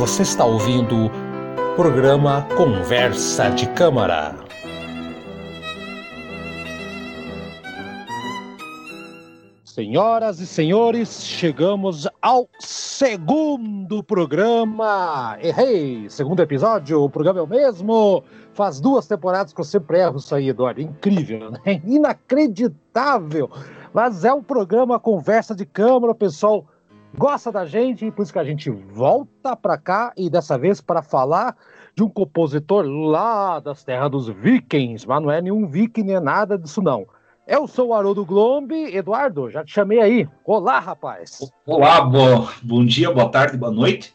Você está ouvindo o programa Conversa de Câmara. Senhoras e senhores, chegamos ao segundo programa. Errei! Segundo episódio, o programa é o mesmo. Faz duas temporadas que eu sempre erro isso aí, Eduardo. Incrível, né? Inacreditável. Mas é um programa Conversa de Câmara, o pessoal gosta da gente, por isso que a gente volta para cá e dessa vez para falar de um compositor lá das terras dos vikings, mas não é nenhum viking nem nada disso não. Eu sou o Haroldo Glombe. Eduardo, já te chamei aí. Olá, rapaz. Olá, bo... bom dia, boa tarde, boa noite.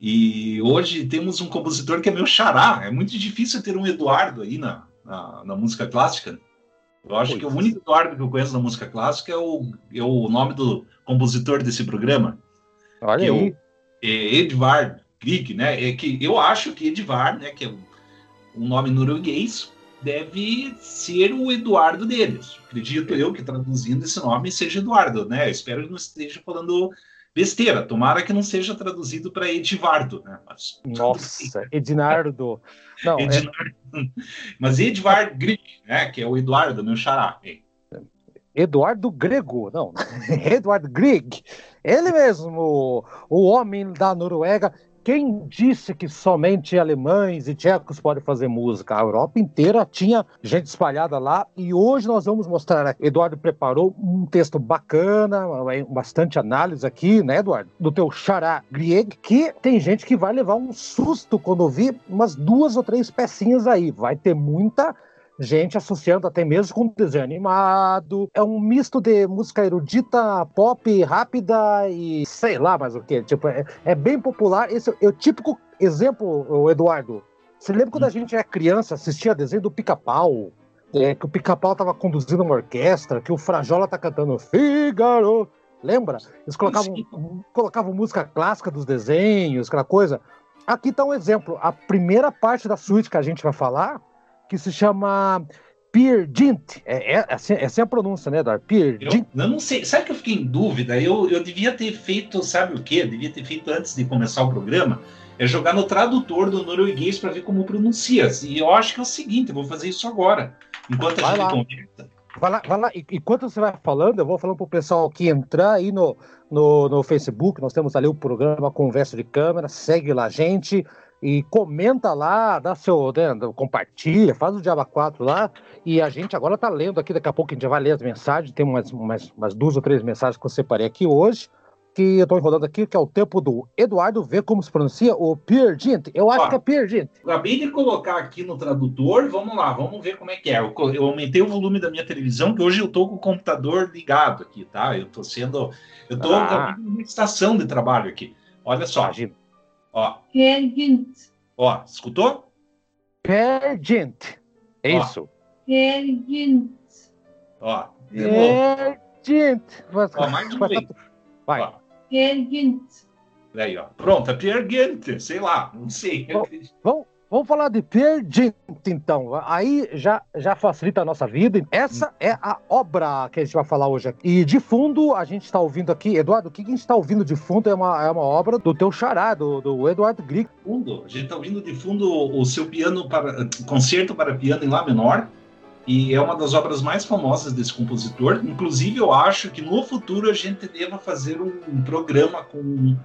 E hoje temos um compositor que é meu xará. É muito difícil ter um Eduardo aí na, na, na música clássica. Eu acho pois. que o único Eduardo que eu conheço na música clássica é o, é o nome do compositor desse programa. Olha que aí. É, é Edvard Grieg, né? É que eu acho que Edvard, né, que é um nome norueguês, deve ser o Eduardo deles. Acredito eu que traduzindo esse nome seja Eduardo, né? Eu espero que não esteja falando besteira. Tomara que não seja traduzido para Edivardo, né? Mas, Nossa, Ednardo. Não, é. É... Mas Edvard Grieg, né? Que é o Eduardo, meu xará. Eduardo Grego, não, Eduardo Grieg, ele mesmo, o homem da Noruega, quem disse que somente alemães e tchecos podem fazer música? A Europa inteira tinha gente espalhada lá e hoje nós vamos mostrar. Eduardo preparou um texto bacana, bastante análise aqui, né, Eduardo? Do teu xará Grieg, que tem gente que vai levar um susto quando ouvir umas duas ou três pecinhas aí. Vai ter muita gente associando até mesmo com desenho animado. É um misto de música erudita, pop, rápida e sei lá mais o que. Tipo, é, é, bem popular. Esse é o típico exemplo, Eduardo. Você lembra quando a gente era criança, assistia desenho do pica-pau? É, que o pica-pau tava conduzindo uma orquestra, que o Frajola tá cantando Figaro. Lembra? Eles colocavam, colocavam música clássica dos desenhos, aquela coisa. Aqui tá um exemplo. A primeira parte da suíte que a gente vai falar que se chama Peer Gint. É, é, assim, essa é a pronúncia, né, Dar? Peer eu, eu não sei. Sabe que eu fiquei em dúvida? Eu, eu devia ter feito, sabe o quê? Eu devia ter feito antes de começar o programa. É jogar no tradutor do norueguês para ver como pronuncia. E eu acho que é o seguinte, eu vou fazer isso agora. Enquanto vai a gente lá. conversa. Vai lá, vai lá. Enquanto você vai falando, eu vou falando para o pessoal que entrar aí no, no, no Facebook. Nós temos ali o programa Conversa de Câmera. Segue lá, gente e comenta lá, dá seu, né, compartilha, faz o Diaba 4 lá, e a gente agora tá lendo aqui, daqui a pouco a gente já vai ler as mensagens, tem umas, umas, umas duas ou três mensagens que eu separei aqui hoje, que eu tô enrolando aqui, que é o tempo do Eduardo, ver como se pronuncia o Piergint, eu acho Ó, que é Piergint. Acabei de colocar aqui no tradutor, vamos lá, vamos ver como é que é, eu, eu aumentei o volume da minha televisão, que hoje eu tô com o computador ligado aqui, tá, eu tô sendo, eu tô ah. uma estação de trabalho aqui, olha só. Imagina. Ó. Pergint. Ó, escutou? Pergint. É isso. Pergint. Ó. Pergint. Ó, mais um vez. Vai. Pergint. Aí, ó. Pronto, é Pergint. Sei lá, não sei. Vamos, Vamos falar de Peer Gynt, então. Aí já, já facilita a nossa vida. Essa é a obra que a gente vai falar hoje aqui. E de fundo, a gente está ouvindo aqui, Eduardo, o que a gente está ouvindo de fundo é uma, é uma obra do teu xará, do, do Eduardo Grieg. Fundo, a gente está ouvindo de fundo o seu piano para concerto para piano em Lá menor. E é uma das obras mais famosas desse compositor. Inclusive, eu acho que no futuro a gente deva fazer um programa com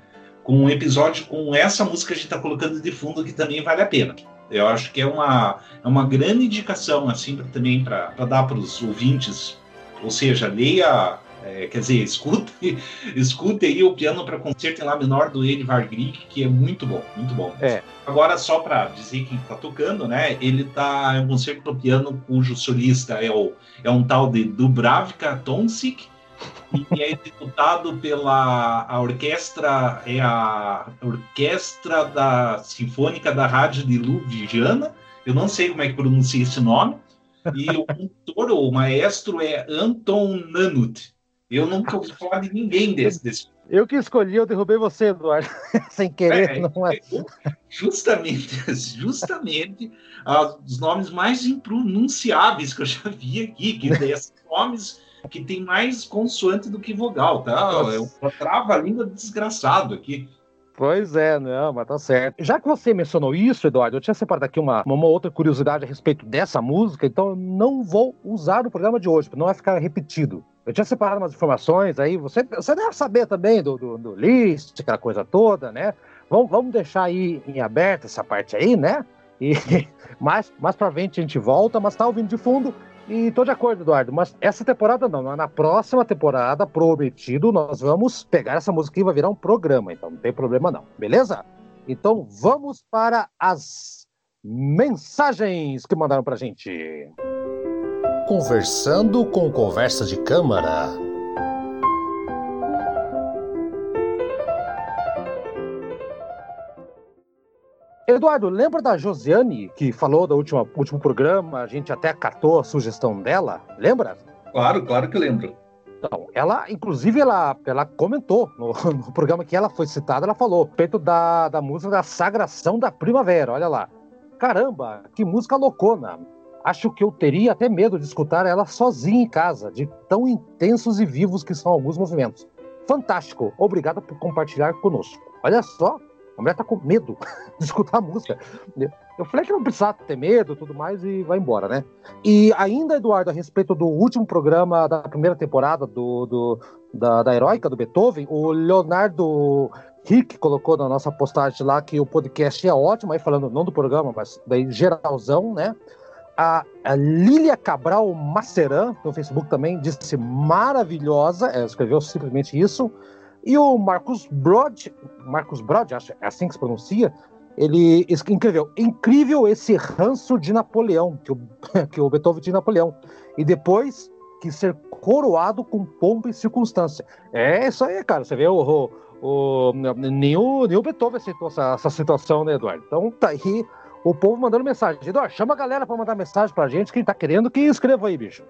com um episódio com essa música que a gente está colocando de fundo que também vale a pena. Eu acho que é uma, é uma grande indicação assim pra, também para dar para os ouvintes, ou seja, leia, é, quer dizer, escute, escute aí o piano para concerto em lá menor do Edvard Grieg, que é muito bom, muito bom. É. Agora só para dizer quem está tocando, né? Ele está em um concerto para piano cujo solista é o é um tal de Dubravka Tonsik e é executado pela a orquestra é a orquestra da sinfônica da rádio de Ljubljana. Eu não sei como é que pronuncia esse nome. E o cantor o maestro é Anton Nanut. Eu nunca ouvi falar de ninguém desse, desse. eu que escolhi eu derrubei você Eduardo sem querer é, não é? justamente justamente uh, os nomes mais impronunciáveis que eu já vi aqui que desses nomes que tem mais consoante do que vogal, tá? É um trava-língua desgraçado aqui. Pois é, não, mas tá certo. Já que você mencionou isso, Eduardo, eu tinha separado aqui uma, uma outra curiosidade a respeito dessa música, então eu não vou usar no programa de hoje, para não vai ficar repetido. Eu tinha separado umas informações aí, você, você deve saber também do, do, do list, aquela coisa toda, né? Vamos, vamos deixar aí em aberto essa parte aí, né? E mais, mais pra frente a gente volta, mas tá ouvindo de fundo. E tô de acordo, Eduardo, mas essa temporada não, na próxima temporada, prometido, nós vamos pegar essa música e vai virar um programa, então não tem problema não, beleza? Então vamos para as mensagens que mandaram pra gente. Conversando com conversa de câmara. Eduardo, lembra da Josiane que falou do último, último programa? A gente até acatou a sugestão dela, lembra? Claro, claro que lembro. Então, ela, inclusive, ela, ela comentou no, no programa que ela foi citada, ela falou, respeito da, da música da Sagração da Primavera, olha lá. Caramba, que música loucona. Acho que eu teria até medo de escutar ela sozinha em casa, de tão intensos e vivos que são alguns movimentos. Fantástico, obrigado por compartilhar conosco. Olha só, a mulher tá com medo de escutar a música. Eu falei que não precisava ter medo tudo mais e vai embora, né? E ainda, Eduardo, a respeito do último programa da primeira temporada do, do da, da Heróica, do Beethoven, o Leonardo Rick colocou na nossa postagem lá que o podcast é ótimo, aí falando não do programa, mas daí geralzão, né? A, a Lília Cabral Maceran, no Facebook também, disse maravilhosa, ela escreveu simplesmente isso. E o Marcos Brod, Marcos Brod, acho é assim que se pronuncia, ele escreveu: incrível esse ranço de Napoleão, que o, que o Beethoven tinha Napoleão. E depois que ser coroado com pompa e circunstância. É isso aí, cara. Você vê o. o, o nem o Beethoven aceitou essa, essa situação, né, Eduardo? Então tá aí o povo mandando mensagem. Eduardo, chama a galera para mandar mensagem pra gente, quem tá querendo, que escreva aí, bicho.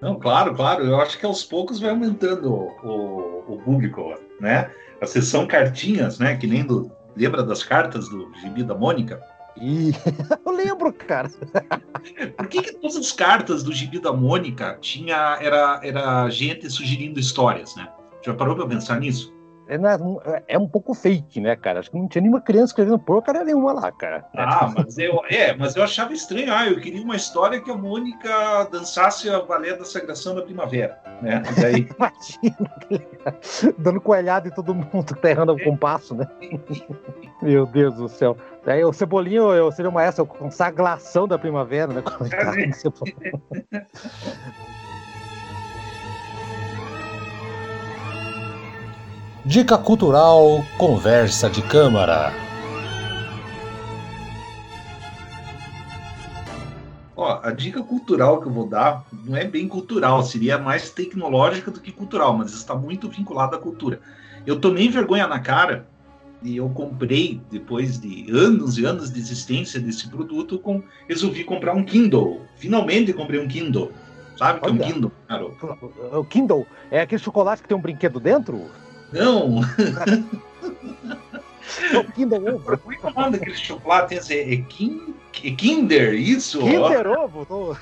Não, claro, claro. Eu acho que aos poucos vai aumentando o, o, público, né? A sessão cartinhas, né? Que nem do. Lembra das cartas do Gibi da Mônica? E eu lembro, cara. Por que, que todas as cartas do Gibi da Mônica tinha era, era gente sugerindo histórias, né? Já parou para pensar nisso? É, é, é, um pouco fake, né, cara? Acho que não tinha nenhuma criança escrevendo porcaria nenhuma lá, cara. Ah, mas eu, é, mas eu achava estranho. Ah, eu queria uma história que a Mônica dançasse a balé da Sagração da Primavera, né? E daí... Imagina, dando coelhada em todo mundo que tá errando o compasso, né? Meu Deus do céu. Aí o Cebolinho eu, seria uma essa, consagração da primavera, né? Dica Cultural Conversa de Câmara. Ó, a dica cultural que eu vou dar não é bem cultural, seria mais tecnológica do que cultural, mas está muito vinculada à cultura. Eu tomei vergonha na cara e eu comprei, depois de anos e anos de existência desse produto, com, resolvi comprar um Kindle. Finalmente comprei um Kindle. Sabe o que é um Kindle, O Kindle é aquele chocolate que tem um brinquedo dentro? Não! Kinder Ovo. Como é que é o nome daquele chocolate? É, é, kin, é Kinder, isso? Kinder Ovo? Tô...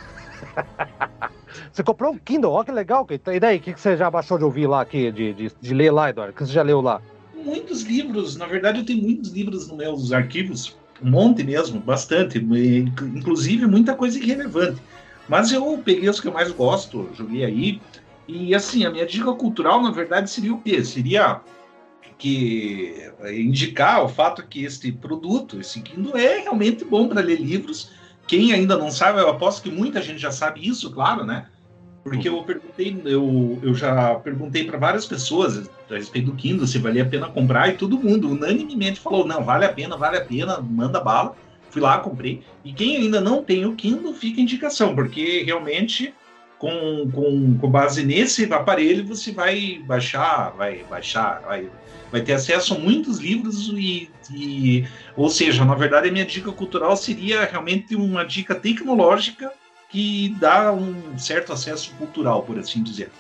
Você comprou um Kindle, olha que legal. E daí, o que você já baixou de ouvir lá, aqui, de, de, de ler lá, Eduardo? O que você já leu lá? Muitos livros, na verdade eu tenho muitos livros nos meus arquivos, um monte mesmo, bastante, inclusive muita coisa irrelevante. Mas eu peguei os que eu mais gosto, joguei aí, e assim, a minha dica cultural, na verdade, seria o quê? Seria que indicar o fato que este produto, esse Kindle, é realmente bom para ler livros. Quem ainda não sabe, eu aposto que muita gente já sabe isso, claro, né? Porque eu perguntei, eu, eu já perguntei para várias pessoas a respeito do Kindle se valia a pena comprar e todo mundo unanimemente falou: não, vale a pena, vale a pena, manda bala. Fui lá, comprei. E quem ainda não tem o Kindle, fica a indicação, porque realmente com, com, com base nesse aparelho você vai baixar, vai baixar, vai, vai ter acesso a muitos livros e, e, ou seja, na verdade a minha dica cultural seria realmente uma dica tecnológica que dá um certo acesso cultural, por assim dizer.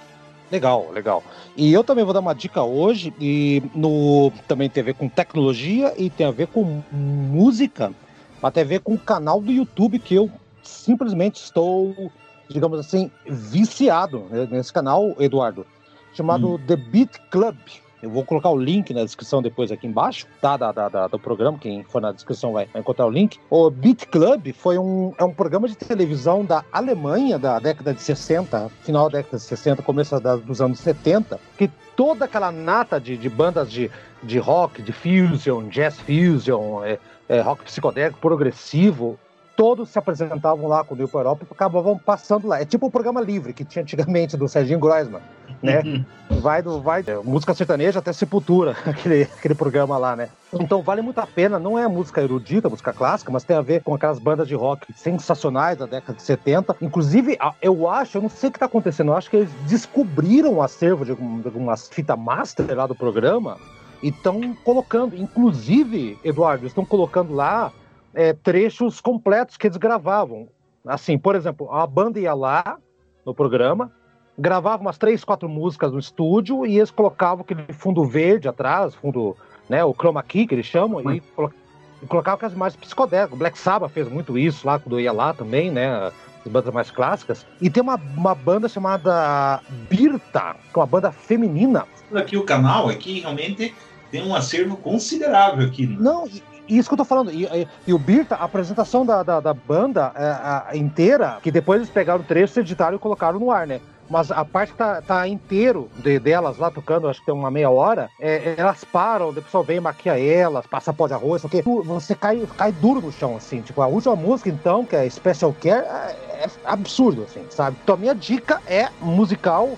Legal, legal. E eu também vou dar uma dica hoje, e no também tem a ver com tecnologia e tem a ver com música, mas tem a ver com o canal do YouTube que eu simplesmente estou digamos assim, viciado nesse canal, Eduardo, chamado hum. The Beat Club. Eu vou colocar o link na descrição depois aqui embaixo, tá? Da, da, da do programa, quem for na descrição vai, vai, encontrar o link. O Beat Club foi um, é um programa de televisão da Alemanha da década de 60, final da década de 60, começo da, dos anos 70, que toda aquela nata de, de bandas de, de rock, de fusion, jazz fusion, é, é, rock psicodélico, progressivo, todos se apresentavam lá com o New Europa e acabavam passando lá. É tipo o programa livre que tinha antigamente do Serginho Groisman, né? Uhum. Vai do vai música sertaneja até Sepultura, aquele, aquele programa lá, né? Então vale muito a pena, não é música erudita, música clássica, mas tem a ver com aquelas bandas de rock sensacionais da década de 70. Inclusive, eu acho, eu não sei o que está acontecendo, eu acho que eles descobriram o acervo de algumas fitas master lá do programa e estão colocando, inclusive, Eduardo, estão colocando lá é, trechos completos que eles gravavam. Assim, por exemplo, a banda ia lá no programa, gravava umas três, quatro músicas no estúdio e eles colocavam aquele fundo verde atrás, fundo, né, o chroma key que eles chamam, Mas... e, colocavam aquelas imagens psicodélicas. Black Sabbath fez muito isso lá quando ia lá também, né? As bandas mais clássicas. E tem uma, uma banda chamada Birta, que é uma banda feminina. Aqui o canal aqui realmente tem um acervo considerável aqui. Né? Não, isso que eu tô falando. E, e, e o Birta, a apresentação da, da, da banda é, a, inteira, que depois eles pegaram o trecho, editaram e colocaram no ar, né? Mas a parte que tá, tá inteiro de, delas lá tocando, acho que tem uma meia hora, é, elas param, o pessoal vem maquia elas, passa pó de arroz, porque você cai, cai duro no chão, assim. Tipo, a última música, então, que é Special Care, é, é absurdo, assim, sabe? Então a minha dica é musical.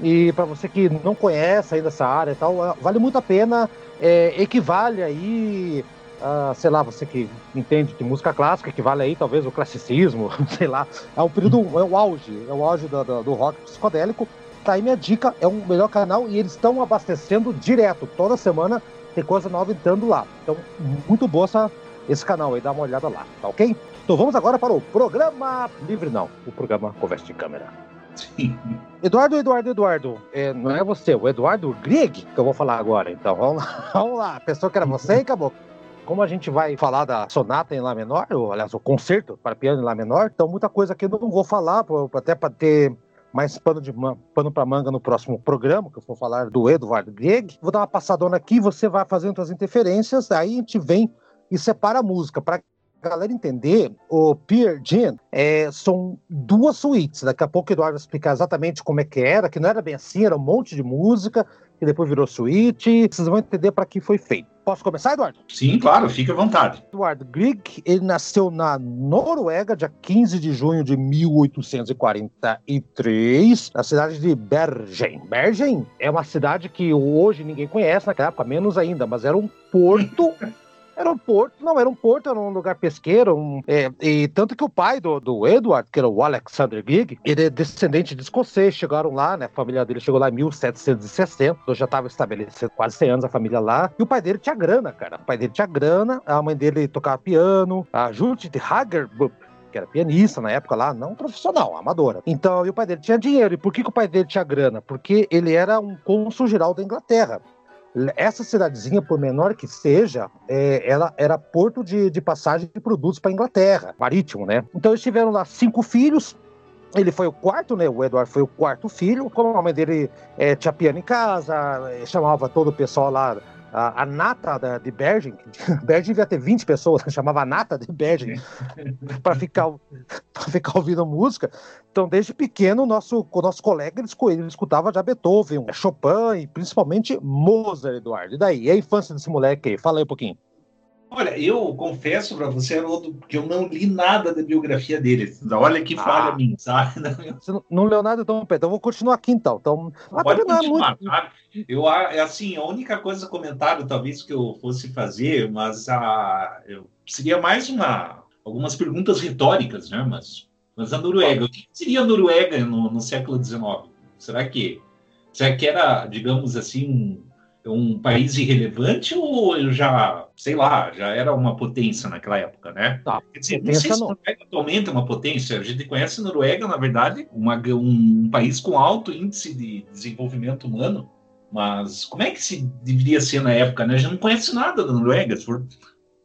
E para você que não conhece ainda essa área e tal, vale muito a pena. É, equivale aí Uh, sei lá, você que entende de música clássica, que vale aí talvez o classicismo, sei lá, é o período, é o auge, é o auge do, do, do rock psicodélico. Tá aí minha dica, é um melhor canal e eles estão abastecendo direto, toda semana tem coisa nova entrando lá. Então, muito boa essa, esse canal aí, dá uma olhada lá, tá ok? Então vamos agora para o programa livre, não, o programa Conversa de Câmera. Sim. Eduardo, Eduardo, Eduardo, é, não é você, o Eduardo Grieg que eu vou falar agora, então vamos lá, vamos lá. Pensou que era você e acabou. Como a gente vai falar da sonata em Lá menor, ou aliás, o concerto para piano em Lá menor, então muita coisa aqui eu não vou falar, até para ter mais pano, de pano para manga no próximo programa, que eu vou falar do Eduardo Grieg. Vou dar uma passadona aqui, você vai fazendo as interferências, aí a gente vem e separa a música. Para galera entender, o Pierre Jean é, são duas suítes. Daqui a pouco o Eduardo vai explicar exatamente como é que era, que não era bem assim, era um monte de música, que depois virou suíte. Vocês vão entender para que foi feito. Posso começar, Eduardo? Sim, claro, fique à vontade. Eduardo Grieg, ele nasceu na Noruega, dia 15 de junho de 1843, na cidade de Bergen. Bergen é uma cidade que hoje ninguém conhece, naquela época menos ainda, mas era um porto Era um porto, não, era um porto, era um lugar pesqueiro. Um, é, e tanto que o pai do, do Edward, que era o Alexander Gig, ele é descendente de escocês, chegaram lá, né? A família dele chegou lá em 1760, então já estava estabelecido quase 100 anos a família lá. E o pai dele tinha grana, cara. O pai dele tinha grana, a mãe dele tocava piano, a Judith Hagerbup, que era pianista na época lá, não profissional, amadora. Então, e o pai dele tinha dinheiro. E por que, que o pai dele tinha grana? Porque ele era um cônsul geral da Inglaterra essa cidadezinha, por menor que seja, é, ela era porto de, de passagem de produtos para Inglaterra, marítimo, né? Então eles tiveram lá cinco filhos, ele foi o quarto, né? O Eduardo foi o quarto filho. Como a mãe dele é, tinha piano em casa, é, chamava todo o pessoal lá a, a nata da, de Bergen, Bergen devia ter 20 pessoas, chamava a nata de Bergen, para ficar, ficar ouvindo música. Então, desde pequeno, o nosso, o nosso colega ele, ele escutava já Beethoven, Chopin e principalmente Mozart, Eduardo. E daí? E a infância desse moleque aí? Fala aí um pouquinho. Olha, eu confesso para você, Haroldo, que eu não li nada da biografia dele. Olha que falha ah, minha, sabe? Você não, não leu nada, então, Pedro, eu vou continuar aqui então. então Pode não é muito... Eu, é assim, a única coisa, comentário talvez que eu fosse fazer, mas a, eu, seria mais uma, algumas perguntas retóricas, né? Mas, mas a Noruega, o que seria a Noruega no, no século XIX? Será que, será que era, digamos assim, um país irrelevante ou já, sei lá, já era uma potência naquela época, né? Tá, Quer dizer, não sei se a Noruega atualmente é uma potência. A gente conhece a Noruega, na verdade, uma, um, um país com alto índice de desenvolvimento humano, mas como é que se deveria ser na época, né? A gente não conhece nada da Noruega, se for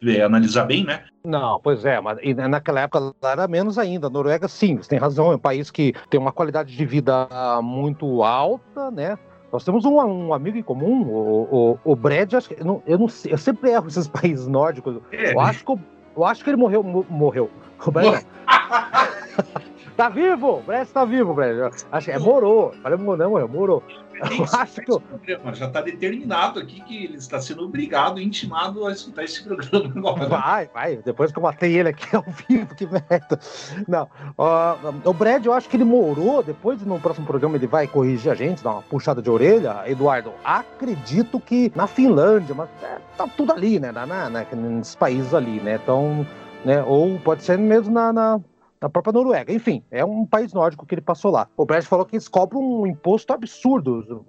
é, analisar bem, né? Não, pois é, mas naquela época era menos ainda. A Noruega, sim, você tem razão, é um país que tem uma qualidade de vida muito alta, né? Nós temos um, um amigo em comum, o, o, o Brad, acho que, eu, não, eu não sei, eu sempre erro esses países nórdicos. É. Eu, acho que, eu acho que ele morreu. Morreu. O Brad, Tá vivo! O Brett tá vivo, Brett. Acho que é morou. Falei, não, morreu, morou. Eu acho que. Programa. Já está determinado aqui que ele está sendo obrigado, intimado a escutar esse programa agora. Vai, vai. Depois que eu matei ele aqui ao vivo, que merda. Não. Uh, o Brad, eu acho que ele morou. Depois, no próximo programa, ele vai corrigir a gente, dar uma puxada de orelha. Eduardo, acredito que na Finlândia, mas é, tá tudo ali, né? Na, na, na, nesses países ali, né? Então. Né? Ou pode ser mesmo na, na, na própria Noruega. Enfim, é um país nórdico que ele passou lá. O Brad falou que eles cobram um imposto absurdo.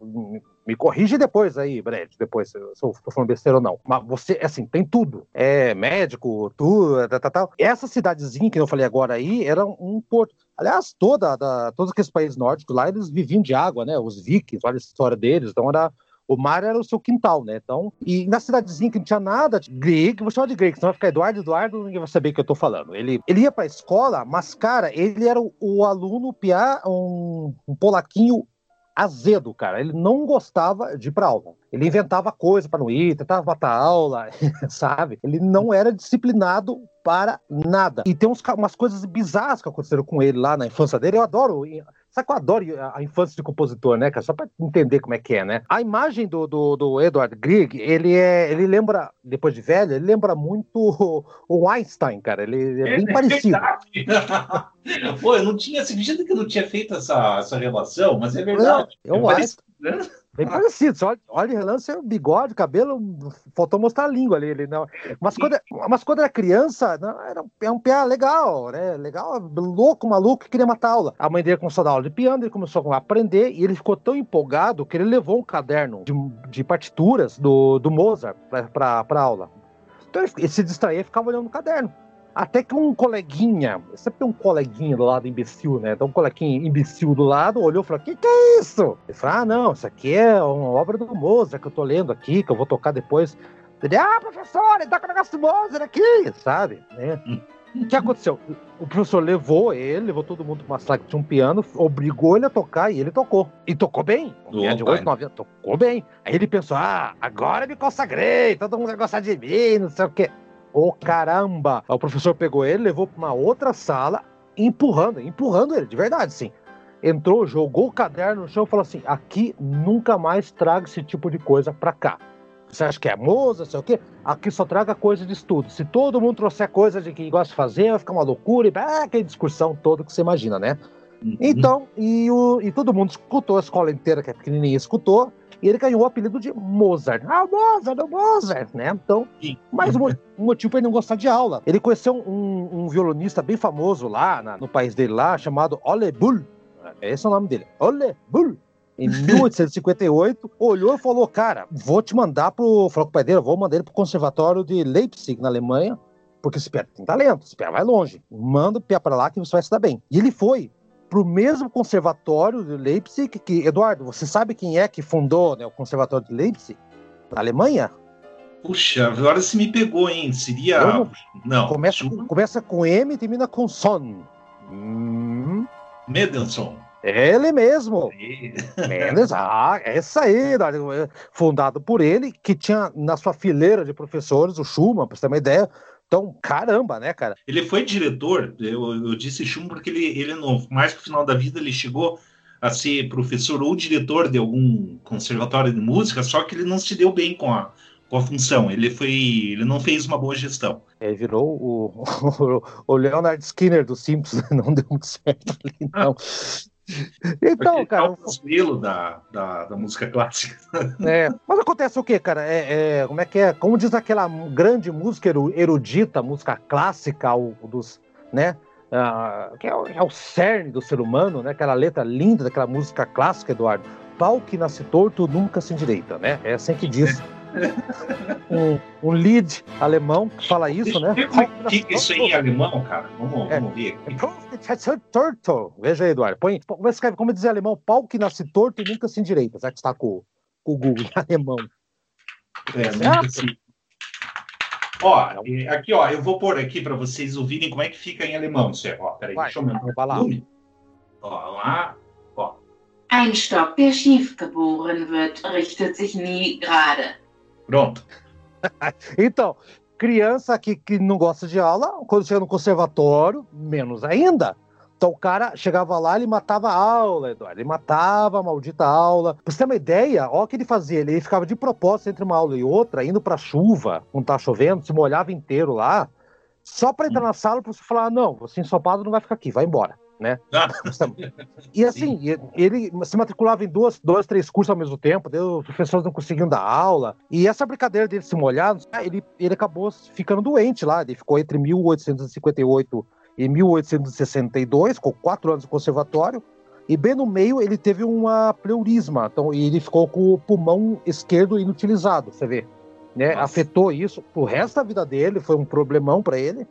Me corrige depois aí, Brad, depois, se eu estou falando besteira ou não. Mas você, assim, tem tudo. É médico, tudo, tal, tal, tal. Essa cidadezinha que eu falei agora aí era um porto. Aliás, toda, da, todos aqueles países nórdicos lá, eles viviam de água, né? Os vikings, olha a história deles. Então era o mar era o seu quintal, né? Então, e na cidadezinha que não tinha nada de grego, vou chamar de grego, senão vai ficar Eduardo, Eduardo, ninguém vai saber o que eu tô falando. Ele, ele ia pra escola, mas, cara, ele era o, o aluno piá, um, um polaquinho azedo, cara. Ele não gostava de ir pra aula. Ele inventava coisa para não ir, tentava matar aula, sabe? Ele não era disciplinado para nada. E tem uns, umas coisas bizarras que aconteceram com ele lá na infância dele. Eu adoro Sabe que eu adoro a infância de compositor, né, cara? Só pra entender como é que é, né? A imagem do, do, do Edward Grieg, ele é. Ele lembra, depois de velho, ele lembra muito o, o Einstein, cara. Ele é bem é, parecido. Pô, eu não tinha sentido que eu não tinha feito essa, essa relação, mas é verdade. É o Einstein. Né? Bem ah. parecido. Você olha, olha relance, é bigode, cabelo, faltou mostrar a língua ali. ali não. Mas, quando, mas quando era criança, não, era um, é um pé legal, né? Legal, louco, maluco, que queria matar a aula. A mãe dele começou a dar aula de piano, ele começou a aprender e ele ficou tão empolgado que ele levou um caderno de, de partituras do, do Mozart para aula. Então ele, ele se distraía e ficava olhando no caderno. Até que um coleguinha, sempre tem um coleguinha do lado imbecil, né? Então um coleguinha imbecil do lado olhou e falou: Que que é isso? Ele falou: Ah, não, isso aqui é uma obra do Mozart que eu tô lendo aqui, que eu vou tocar depois. Ele, ah, professor, ele tá com o negócio do Mozart aqui, sabe? Né? O que aconteceu? O professor levou ele, levou todo mundo para uma sala que tinha um piano, obrigou ele a tocar e ele tocou. E tocou bem. Um de 8, 9 anos, tocou bem. Aí ele pensou: ah, agora me consagrei, todo mundo vai gostar de mim, não sei o quê. Ô oh, caramba! o professor pegou ele, levou para uma outra sala, empurrando, empurrando ele, de verdade, sim. Entrou, jogou o caderno no chão e falou assim: aqui nunca mais traga esse tipo de coisa para cá. Você acha que é moça, sei o quê? Aqui só traga coisa de estudo. Se todo mundo trouxer coisa de que gosta de fazer, vai ficar uma loucura e ah, aquela discussão toda que você imagina, né? Uhum. Então, e, o, e todo mundo escutou, a escola inteira que é pequenininha escutou, e ele ganhou o apelido de Mozart. Ah, Mozart, o Mozart, né? Então, mais um, motivo para ele não gostar de aula. Ele conheceu um, um violonista bem famoso lá, na, no país dele lá, chamado Ole Bull. Esse é o nome dele. Ole Bull em 1858, olhou e falou: Cara, vou te mandar pro. Falou com o pai dele: vou mandar ele pro conservatório de Leipzig, na Alemanha, porque esse pé tem talento, esse pé vai longe. Manda o pé para lá que você vai se dar bem. E ele foi para o mesmo conservatório de Leipzig, que, Eduardo, você sabe quem é que fundou né, o conservatório de Leipzig? Na Alemanha? Puxa, agora se me pegou, hein? Seria. Não. não. Começa, com, começa com M e termina com Son. Hum. Mendelssohn. Ele mesmo. Mendes, ah, essa aí, fundado por ele, que tinha na sua fileira de professores o Schumann, para você ter uma ideia, então, caramba, né, cara? Ele foi diretor, eu, eu disse Chum porque ele, ele no, mais pro final da vida, ele chegou a ser professor ou diretor de algum conservatório de música, só que ele não se deu bem com a, com a função. Ele foi, ele não fez uma boa gestão. Ele virou o, o, o Leonard Skinner dos Simpsons, não deu muito certo ali, não. Então, cara. É o estilo da, da, da, música clássica. É, mas acontece o quê, cara? É, é, como é que é? Como diz aquela grande música erudita, música clássica o, dos. né? Uh, que é, é, o cerne do ser humano, né? Aquela letra linda daquela música clássica, Eduardo. Pau que nasce torto nunca se endireita, né? É assim que diz. Um, um lead alemão que fala isso, né? O que, que é isso aí em alemão, cara? Vamos, é, vamos ver aqui. Torto. Veja aí, Eduardo. Põe, como escreve, como diz em alemão, pau que nasce torto e nunca se endireita, já que está com, com o Google em alemão. É, nunca se... Ó, aqui, ó, eu vou pôr aqui para vocês ouvirem como é que fica em alemão. Ó, peraí, Vai, deixa eu aumentar o volume. Ó, lá, ó. Ein Stock, der schief geboren wird, richtet sich nie gerade. Pronto. então, criança que, que não gosta de aula, quando chega no conservatório, menos ainda. Então o cara chegava lá, ele matava a aula, Eduardo. Ele matava a maldita aula. Pra você ter uma ideia, olha o que ele fazia. Ele ficava de propósito entre uma aula e outra, indo pra chuva, quando tá chovendo, se molhava inteiro lá, só pra entrar na sala pra você falar: ah, não, você ensopado não vai ficar aqui, vai embora. Né? e assim, ele se matriculava em duas, dois, três cursos ao mesmo tempo, os professores não conseguiam dar aula. E essa brincadeira dele se molhar, ele, ele acabou ficando doente lá. Ele ficou entre 1858 em 1862, com quatro anos de conservatório, e bem no meio ele teve uma pleurisma, então e ele ficou com o pulmão esquerdo inutilizado, você vê. Né? Afetou isso o resto da vida dele, foi um problemão para ele.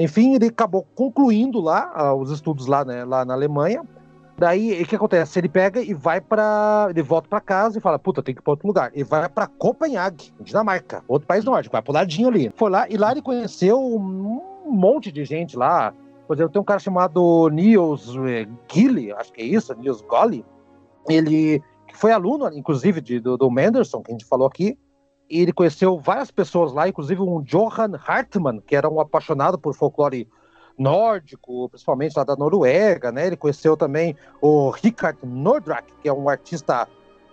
Enfim, ele acabou concluindo lá uh, os estudos lá, né, lá na Alemanha. Daí, o que acontece? Ele pega e vai para, ele volta para casa e fala, puta, tem que ir para outro lugar. E vai para Copenhague, Dinamarca, outro país nórdico, vai pro ladinho ali. Foi lá e lá ele conheceu um monte de gente lá, por exemplo, tem um cara chamado Niels eh, Gilly, acho que é isso, Niels Golly. Ele foi aluno, inclusive, de, do, do que a gente falou aqui. Ele conheceu várias pessoas lá, inclusive um Johan Hartmann, que era um apaixonado por folclore nórdico, principalmente lá da Noruega, né? Ele conheceu também o Richard Nordrak, que é um artista,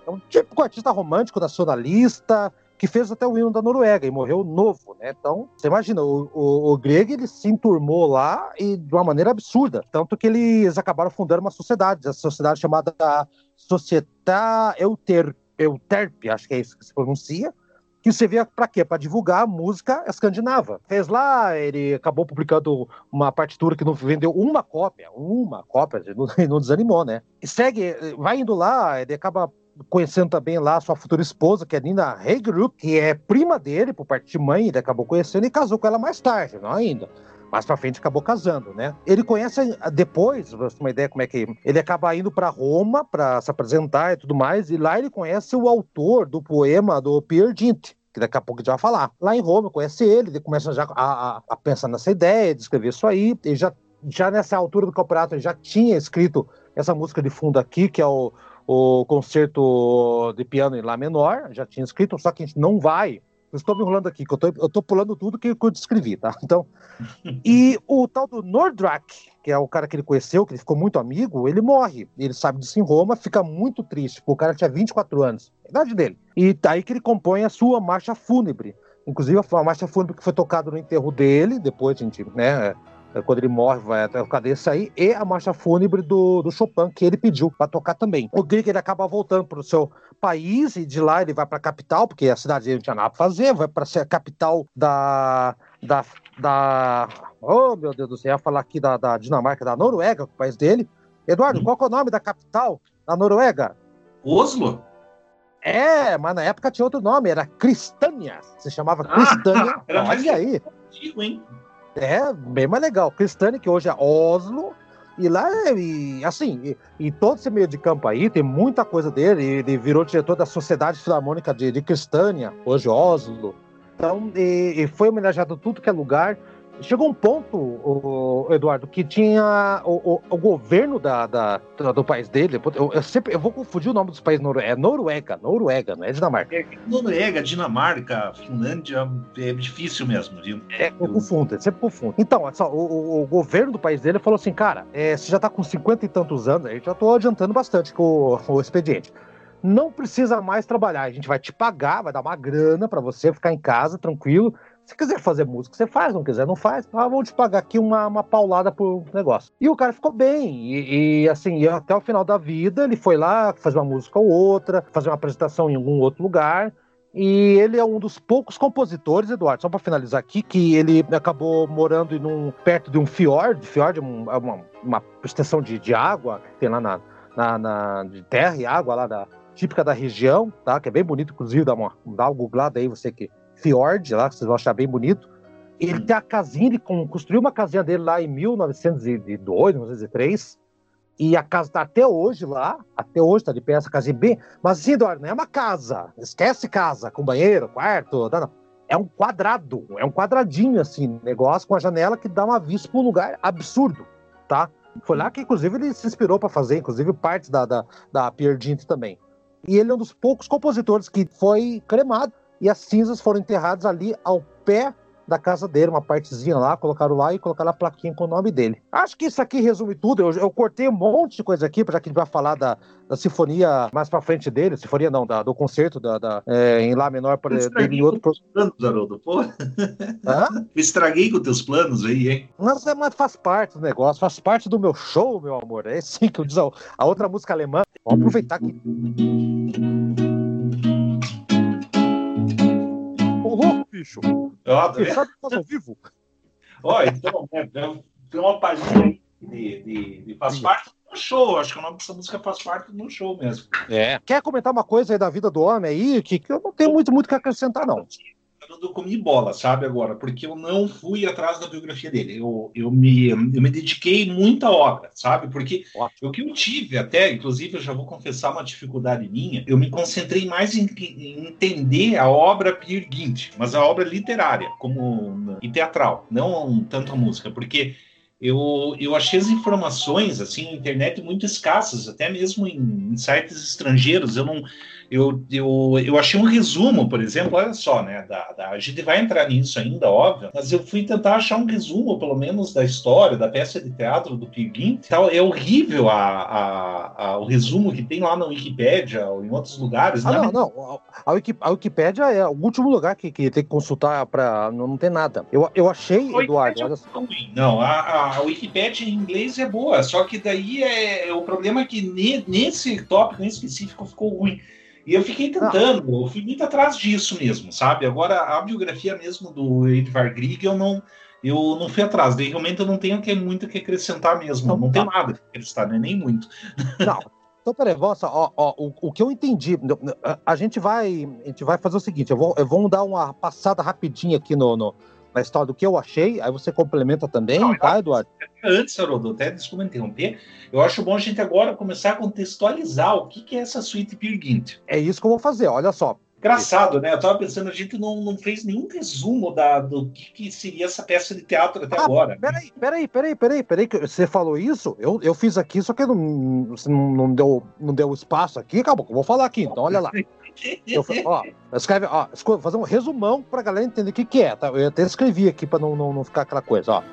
é um típico artista romântico nacionalista, que fez até o hino da Noruega e morreu novo, né? Então, você imagina, o, o, o Greg ele se enturmou lá e de uma maneira absurda, tanto que eles acabaram fundando uma sociedade, a sociedade chamada Società Euter, Euterpe, acho que é isso que se pronuncia, que servia para quê? Para divulgar a música escandinava. Fez lá, ele acabou publicando uma partitura que não vendeu uma cópia, uma cópia, não, não desanimou, né? E segue, vai indo lá, ele acaba conhecendo também lá sua futura esposa, que é Nina Hegeruk, que é prima dele, por parte de mãe, ele acabou conhecendo e casou com ela mais tarde, não ainda. Mais pra frente acabou casando, né? Ele conhece depois, pra você ter uma ideia como é que ele acaba indo para Roma para se apresentar e tudo mais, e lá ele conhece o autor do poema do Peer Gynt, que daqui a pouco a gente vai falar. Lá em Roma, conhece ele, ele começa já a, a, a pensar nessa ideia, de escrever isso aí, ele já, já nessa altura do campeonato ele já tinha escrito essa música de fundo aqui, que é o o concerto de piano em Lá menor, já tinha escrito, só que a gente não vai. Eu estou me enrolando aqui, que eu, tô, eu pulando tudo que eu descrevi, tá? Então, e o tal do Nordrak, que é o cara que ele conheceu, que ele ficou muito amigo, ele morre. Ele sabe disso em Roma, fica muito triste, porque o cara tinha 24 anos, a idade dele. E daí que ele compõe a sua marcha fúnebre. Inclusive, a marcha fúnebre que foi tocada no enterro dele, depois a gente, né, quando ele morre, vai até o cadeia aí, e a marcha fúnebre do, do Chopin, que ele pediu para tocar também. O Grieg ele acaba voltando para o seu país e de lá ele vai para a capital, porque a cidade não tinha nada para fazer, vai para ser a capital da, da, da. Oh, meu Deus do céu, ia falar aqui da, da Dinamarca, da Noruega, o país dele. Eduardo, qual é o nome da capital da Noruega? Oslo? É, mas na época tinha outro nome, era Cristânia. Se chamava ah, Cristânia. Ah, Olha mais aí. Antigo, hein? É, bem mais legal. Cristânia, que hoje é Oslo, e lá, e, assim, e, e, todo esse meio de campo aí, tem muita coisa dele. Ele virou diretor da Sociedade Filarmônica de, de Cristânia, hoje Oslo. Então, e, e foi homenageado tudo que é lugar. Chegou um ponto, o, Eduardo, que tinha o, o, o governo da, da, do país dele. Eu, eu, sempre eu vou confundir o nome dos países. É Noruega, Noruega, não é Dinamarca. É, Noruega, Dinamarca, Finlândia, é difícil mesmo, viu? É, eu confundo, eu sempre confundo. Então, só, o, o, governo do país dele falou assim: cara, é, você já tá com cinquenta e tantos anos, aí já tô adiantando bastante com o, o expediente não precisa mais trabalhar. A gente vai te pagar, vai dar uma grana para você ficar em casa tranquilo. Se quiser fazer música, você faz, não quiser, não faz. Ah, vamos te pagar aqui uma, uma paulada por negócio. E o cara ficou bem. E, e assim, até o final da vida, ele foi lá fazer uma música ou outra, fazer uma apresentação em algum outro lugar. E ele é um dos poucos compositores, Eduardo, só para finalizar aqui, que ele acabou morando perto de um fiord. Fiord é uma, uma extensão de, de água que tem lá na, na, na, de terra e água lá da, típica da região, tá? Que é bem bonito, inclusive, dá uma, dá uma googlada aí, você que Fjord, lá, que vocês vão achar bem bonito. Ele tem a casinha, ele construiu uma casinha dele lá em 1902, 1903, e a casa está até hoje lá, até hoje está de pé essa casinha bem. Mas assim, Eduardo, não é uma casa, esquece casa, com banheiro, quarto, não, não. É um quadrado, é um quadradinho assim, negócio com a janela que dá uma vista para um lugar absurdo, tá? Foi lá que, inclusive, ele se inspirou para fazer, inclusive, partes da, da, da Peer Gynt também. E ele é um dos poucos compositores que foi cremado e as cinzas foram enterradas ali ao pé da casa dele, uma partezinha lá, colocaram lá e colocaram a plaquinha com o nome dele. Acho que isso aqui resume tudo. Eu, eu cortei um monte de coisa aqui, já que a gente vai falar da, da sinfonia mais pra frente dele. Sinfonia não, da, do concerto da, da é, em Lá menor dele em outro. Planos, Haroldo, pô. Hã? Estraguei com teus planos aí, hein? Mas, é, mas faz parte do negócio, faz parte do meu show, meu amor. É assim que eu diz a, a outra música alemã. Vamos aproveitar que. Bicho! Ó, tá sabe que faz ao vivo? Ó, então, né, tem uma palhinha aí de, de, de faz parte do show. Acho que o nome dessa música faz parte do show mesmo. É. Quer comentar uma coisa aí da vida do homem aí, que, que eu não tenho muito muito que acrescentar, não eu comi bola, sabe, agora, porque eu não fui atrás da biografia dele. Eu, eu, me, eu me dediquei muito à obra, sabe? Porque Ótimo. o que eu tive até, inclusive, eu já vou confessar uma dificuldade minha, eu me concentrei mais em, em entender a obra Peer Gynt, mas a obra literária, como e teatral, não tanto a música, porque eu, eu achei as informações assim na internet muito escassas, até mesmo em, em sites estrangeiros. Eu não, eu, eu, eu achei um resumo, por exemplo, olha só, né? Da, da, a gente vai entrar nisso ainda, óbvio, mas eu fui tentar achar um resumo, pelo menos, da história, da peça de teatro do Piguim. Tal. É horrível a, a, a, o resumo que tem lá na Wikipédia ou em outros lugares. Ah, né? não, não. A, Wiki, a Wikipédia é o último lugar que, que tem que consultar para não, não ter nada. Eu, eu achei, Eduardo. Olha só. Não, a, a Wikipédia em inglês é boa, só que daí é, é o problema é que ne, nesse tópico em específico ficou ruim. E eu fiquei tentando, eu fui muito atrás disso mesmo, sabe? Agora, a biografia mesmo do Edvard Grieg, eu não, eu não fui atrás. Daí, realmente, eu não tenho que, muito que acrescentar mesmo. Não, não tem nada que acrescentar, né? nem muito. Não. Então, peraí, Vossa, ó, ó, o, o, que eu entendi, a gente vai, a gente vai fazer o seguinte, eu vou, eu vou dar uma passada rapidinha aqui no, no na história do que eu achei, aí você complementa também, não, tá, Eduardo? Antes, Haroldo, até desculpa interromper, eu acho bom a gente agora começar a contextualizar o que, que é essa suíte Gynt. É isso que eu vou fazer, olha só. Engraçado, né? Eu tava pensando, a gente não, não fez nenhum resumo da, do que, que seria essa peça de teatro até ah, agora. Peraí, peraí, peraí, peraí, peraí, que você falou isso, eu, eu fiz aqui, só que não, não, deu, não deu espaço aqui, acabou, eu vou falar aqui, então olha lá. Eu, ó, escreve, ó, fazer um resumão pra galera entender o que, que é, tá? Eu até escrevi aqui pra não, não, não ficar aquela coisa, ó.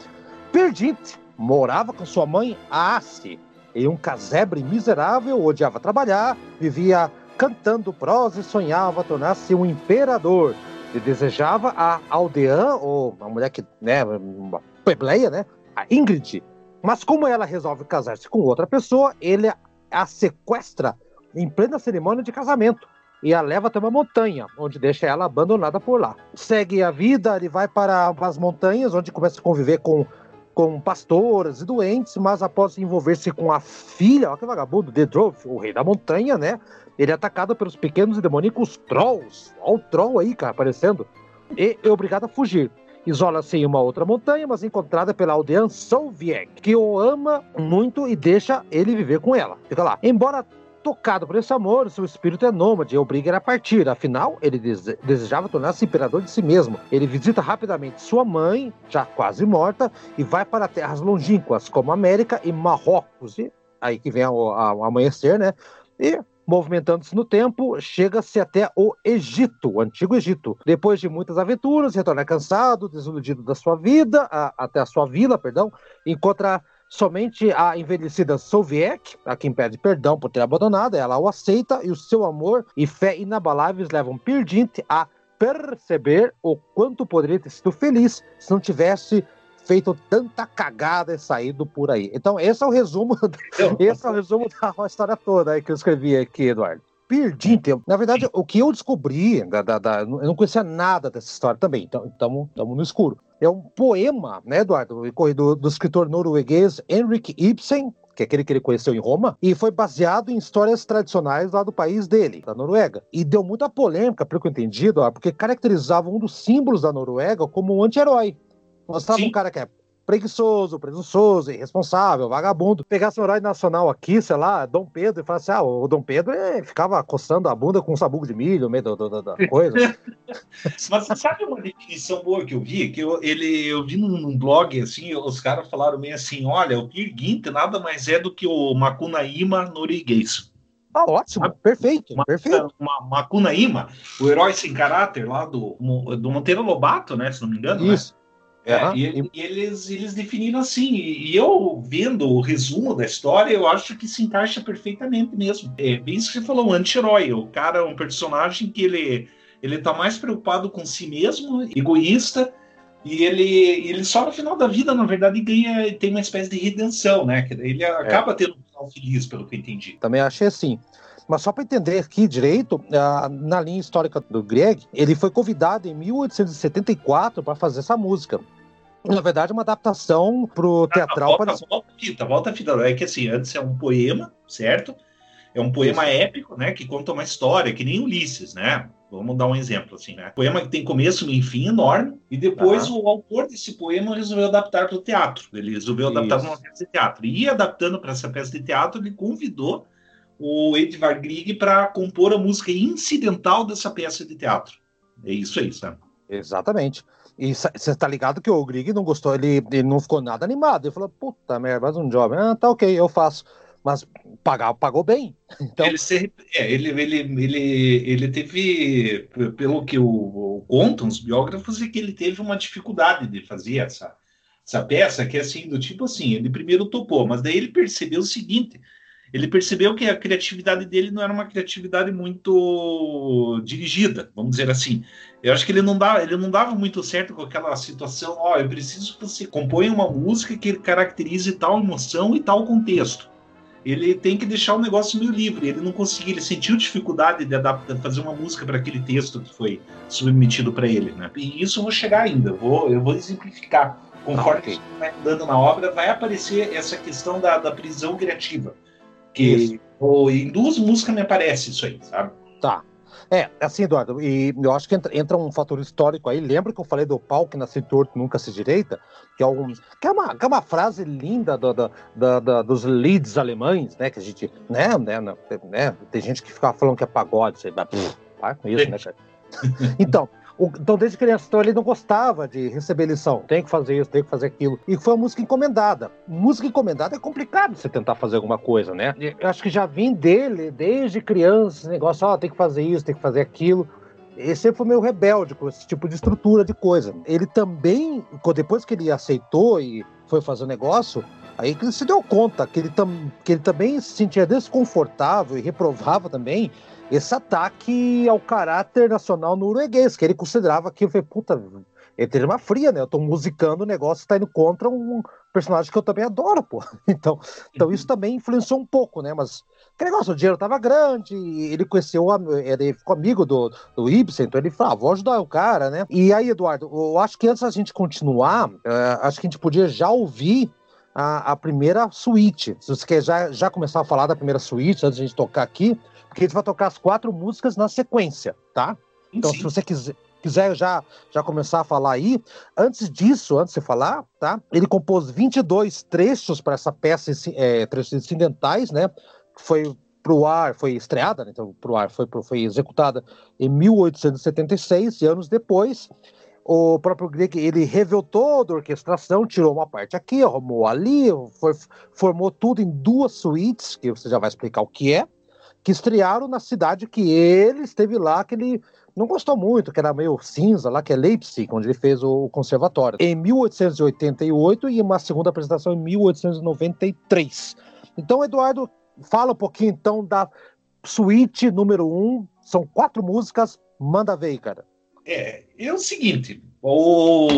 Perdite morava com sua mãe Ace, em um casebre miserável, odiava trabalhar, vivia cantando prosa e sonhava tornar-se um imperador. E desejava a aldeã, ou uma mulher que, né, uma plebleia, né, a Ingrid. Mas como ela resolve casar-se com outra pessoa, ele a sequestra em plena cerimônia de casamento e a leva até uma montanha, onde deixa ela abandonada por lá. Segue a vida, ele vai para as montanhas, onde começa a conviver com, com pastoras e doentes, mas após envolver-se com a filha, olha que vagabundo, de Drove, o rei da montanha, né? Ele é atacado pelos pequenos e demoníacos trolls. Olha o troll aí, cara, aparecendo. E é obrigado a fugir. Isola-se em uma outra montanha, mas encontrada pela aldeã Solviek, que o ama muito e deixa ele viver com ela. Fica lá. Embora Tocado por esse amor, seu espírito é nômade e obriga a partir. Afinal, ele dese desejava tornar-se imperador de si mesmo. Ele visita rapidamente sua mãe, já quase morta, e vai para terras longínquas, como América e Marrocos. E aí que vem o amanhecer, né? E movimentando-se no tempo, chega-se até o Egito, o antigo Egito. Depois de muitas aventuras, retorna cansado, desiludido da sua vida, a, até a sua vila, perdão, encontra Somente a envelhecida Soviek, a quem pede perdão por ter abandonado, ela o aceita e o seu amor e fé inabaláveis levam Pirdint a perceber o quanto poderia ter sido feliz se não tivesse feito tanta cagada e saído por aí. Então, esse é o resumo, esse é o resumo da história toda aí que eu escrevi aqui, Eduardo. Perdi tempo. Na verdade, o que eu descobri, da, da, da, eu não conhecia nada dessa história também, então estamos no escuro. É um poema, né, Eduardo, do, do escritor norueguês Henrik Ibsen, que é aquele que ele conheceu em Roma, e foi baseado em histórias tradicionais lá do país dele, da Noruega. E deu muita polêmica, pelo que eu entendi, porque caracterizava um dos símbolos da Noruega como um anti-herói. Mostrava Sim. um cara que é preguiçoso, presunçoso, irresponsável, vagabundo. Pegasse um herói nacional aqui, sei lá, Dom Pedro, e falasse, ah, o Dom Pedro é, ficava coçando a bunda com um sabugo de milho no meio da, coisa. Mas sabe uma definição boa que eu vi? Que eu, ele, eu vi num, num blog, assim, os caras falaram meio assim, olha, o Gynt nada mais é do que o Macunaíma norueguês. Ah, ótimo, perfeito, uma, perfeito. Uma, uma Macunaíma, o herói sem caráter lá do, do Monteiro Lobato, né, se não me engano, Isso. Né? É, uhum. e, e, eles, eles definiram assim, e, eu vendo o resumo da história, eu acho que se encaixa perfeitamente mesmo. É bem isso que você falou, um anti-herói. O cara é um personagem que ele, ele tá mais preocupado com si mesmo, egoísta, e ele, ele só no final da vida, na verdade, ganha, tem uma espécie de redenção, né? Ele acaba é. tendo um final feliz, pelo que eu entendi. Também achei assim. Mas só para entender aqui direito, na linha histórica do Greg, ele foi convidado em 1874 para fazer essa música. Na verdade, é uma adaptação pro teatral. volta, para... volta a fita, volta a fita. É que assim, antes é um poema, certo? É um poema Isso. épico, né? Que conta uma história, que nem Ulisses, né? Vamos dar um exemplo, assim, né? Poema que tem começo, meio fim enorme, e depois o autor desse poema resolveu adaptar para o teatro. Ele resolveu adaptar para uma peça de teatro. E adaptando para essa peça de teatro, ele convidou o Edvard Grieg para compor a música incidental dessa peça de teatro. É isso aí, sabe? Exatamente. E você tá ligado que o Grieg não gostou, ele, ele não ficou nada animado. Ele falou, puta merda, mais um job. Ah, tá ok, eu faço. Mas pagar, pagou bem. Então... Ele, se, é, ele, ele, ele, ele teve, pelo que o, o, contam os biógrafos, é que ele teve uma dificuldade de fazer essa, essa peça, que é assim, do tipo assim, ele primeiro topou, mas daí ele percebeu o seguinte, ele percebeu que a criatividade dele não era uma criatividade muito dirigida, vamos dizer assim. Eu acho que ele não dava, ele não dava muito certo com aquela situação, ó, oh, eu preciso que você componha uma música que caracterize tal emoção e tal contexto. Ele tem que deixar o negócio meio livre. Ele não conseguia, ele sentiu dificuldade de adaptar, fazer uma música para aquele texto que foi submetido para ele, né? E isso eu vou chegar ainda, eu vou, eu vou exemplificar. Conforme ah, okay. vai andando na obra, vai aparecer essa questão da, da prisão criativa que ou, em duas músicas me aparece isso aí, sabe? Tá. É, assim, Eduardo, e eu acho que entra, entra, um fator histórico aí. Lembra que eu falei do pau que nasce torto nunca se direita? Que é, um, que é, uma, que é uma frase linda do, do, do, dos leads alemães, né? Que a gente, né, né, né, Tem gente que fica falando que é pagode, sei lá, para com isso, né, cara? Então, então, desde criança, então, ele não gostava de receber lição. Tem que fazer isso, tem que fazer aquilo. E foi uma música encomendada. Música encomendada é complicado você tentar fazer alguma coisa, né? Eu acho que já vim dele, desde criança, esse negócio, ó, oh, tem que fazer isso, tem que fazer aquilo. Ele sempre foi meio rebelde com esse tipo de estrutura de coisa. Ele também, depois que ele aceitou e foi fazer o negócio, aí que ele se deu conta que ele, tam, que ele também se sentia desconfortável e reprovava também esse ataque ao caráter nacional norueguês, que ele considerava que, foi, puta, ele teve uma fria, né? Eu tô musicando o negócio, tá indo contra um personagem que eu também adoro, pô. Então, então isso também influenciou um pouco, né? Mas que negócio, o dinheiro tava grande, ele conheceu, ele ficou amigo do, do Ibsen, então ele falou, ah, vou ajudar o cara, né? E aí, Eduardo, eu acho que antes da gente continuar, uh, acho que a gente podia já ouvir a, a primeira suíte. Se você quer já, já começar a falar da primeira suíte, antes de a gente tocar aqui, porque a gente vai tocar as quatro músicas na sequência, tá? Então, Sim. se você quiser, quiser já, já começar a falar aí, antes disso, antes de falar, tá? Ele compôs 22 trechos para essa peça, é, trechos incidentais, né? Foi pro ar, foi estreada, né? então pro ar foi, foi executada em 1876 e anos depois o próprio Grieg ele revelou toda a orquestração, tirou uma parte aqui, arrumou ali, foi, formou tudo em duas suítes, que você já vai explicar o que é, que estrearam na cidade que ele esteve lá, que ele não gostou muito, que era meio cinza lá, que é Leipzig, onde ele fez o conservatório. Em 1888 e uma segunda apresentação em 1893. Então, Eduardo, fala um pouquinho então da suíte número um. São quatro músicas, manda ver, cara. É, é o seguinte, o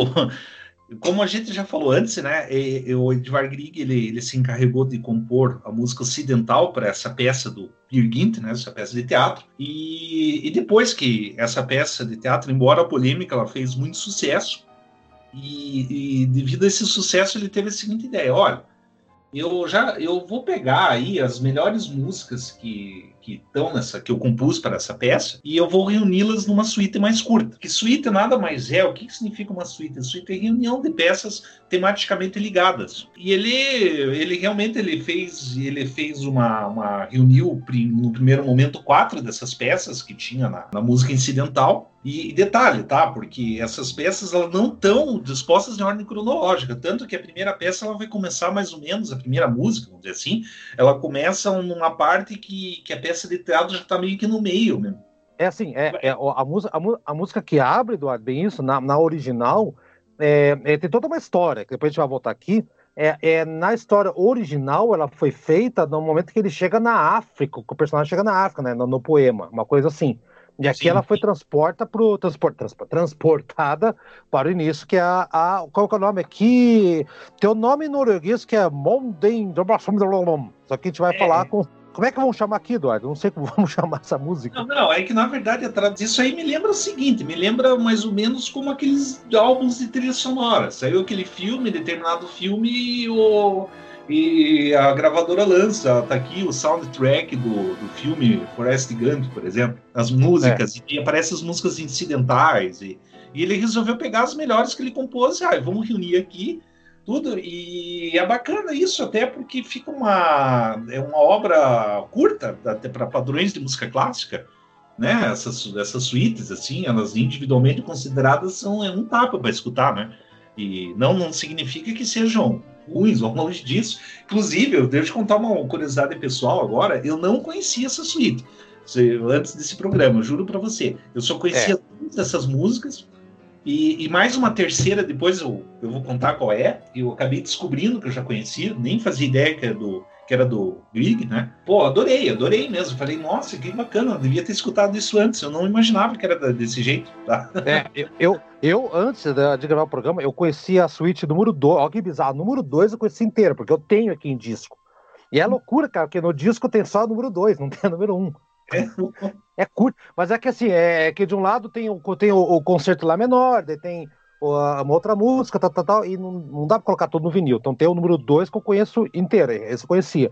como a gente já falou antes, né, o Edvard Grieg ele, ele se encarregou de compor a música ocidental para essa peça do Peer né, essa peça de teatro. E, e, depois que essa peça de teatro, embora polêmica, ela fez muito sucesso. E, e devido a esse sucesso, ele teve a seguinte ideia: olha, eu já eu vou pegar aí as melhores músicas que, que estão nessa, que eu compus para essa peça, e eu vou reuni-las numa suíte mais curta. Que suíte nada mais é, o que, que significa uma suíte? Suíte é reunião de peças tematicamente ligadas. E ele, ele realmente ele fez, ele fez uma, uma reuniu no primeiro momento quatro dessas peças que tinha na, na música incidental. E, e, detalhe, tá? Porque essas peças elas não estão dispostas em ordem cronológica, tanto que a primeira peça ela vai começar mais ou menos a primeira música, vamos dizer assim, ela começa numa parte que, que a peça de teatro já está meio que no meio mesmo. É assim, é, é a, música, a, a, música que abre, Eduardo, bem isso, na, na original, é, é, tem toda uma história, que depois a gente vai voltar aqui. É, é, na história original, ela foi feita no momento que ele chega na África, que o personagem chega na África, né, no, no poema, uma coisa assim. E aqui Sim. ela foi transporta pro, transport, transport, transportada para o início, que é a, a. Qual que é o nome aqui? Tem o um nome norueguês que é Monden. Só que a gente vai é. falar com como é que vamos chamar aqui, Eduardo? Não sei como vamos chamar essa música. Não, não, é que na verdade isso aí me lembra o seguinte: me lembra mais ou menos como aqueles álbuns de trilha sonora. Saiu aquele filme, determinado filme, e, o, e a gravadora lança, tá aqui o soundtrack do, do filme Forrest Gump, por exemplo, as músicas, é. e aparecem as músicas incidentais, e, e ele resolveu pegar as melhores que ele compôs, e ah, vamos reunir aqui tudo. E é bacana isso, até porque fica uma, é uma obra curta, até para padrões de música clássica. Né? Essas, essas suítes, assim, elas individualmente consideradas são é um tapa para escutar, né? E não, não significa que sejam ruins, longe disso. Inclusive, eu devo te contar uma curiosidade pessoal agora, eu não conhecia essa suíte antes desse programa, juro para você. Eu só conhecia é. todas essas músicas, e, e, mais uma terceira, depois eu, eu vou contar qual é. Eu acabei descobrindo que eu já conhecia, nem fazia ideia que era do, que era do Grieg, né? Pô, adorei, adorei mesmo. Falei, nossa, que bacana, eu devia ter escutado isso antes. Eu não imaginava que era desse jeito, tá? É, eu, eu, eu antes de gravar o programa, eu conhecia a suíte número 2. Olha que bizarro, número 2 eu conheci inteira, porque eu tenho aqui em disco. E é loucura, cara, porque no disco tem só o número 2, não tem o número 1. Um. É. é curto, mas é que assim, é, é que de um lado tem o, tem o, o concerto lá menor, tem uma outra música, tal, tal, tal, e não, não dá pra colocar tudo no vinil. Então tem o número 2 que eu conheço inteiro, esse eu conhecia.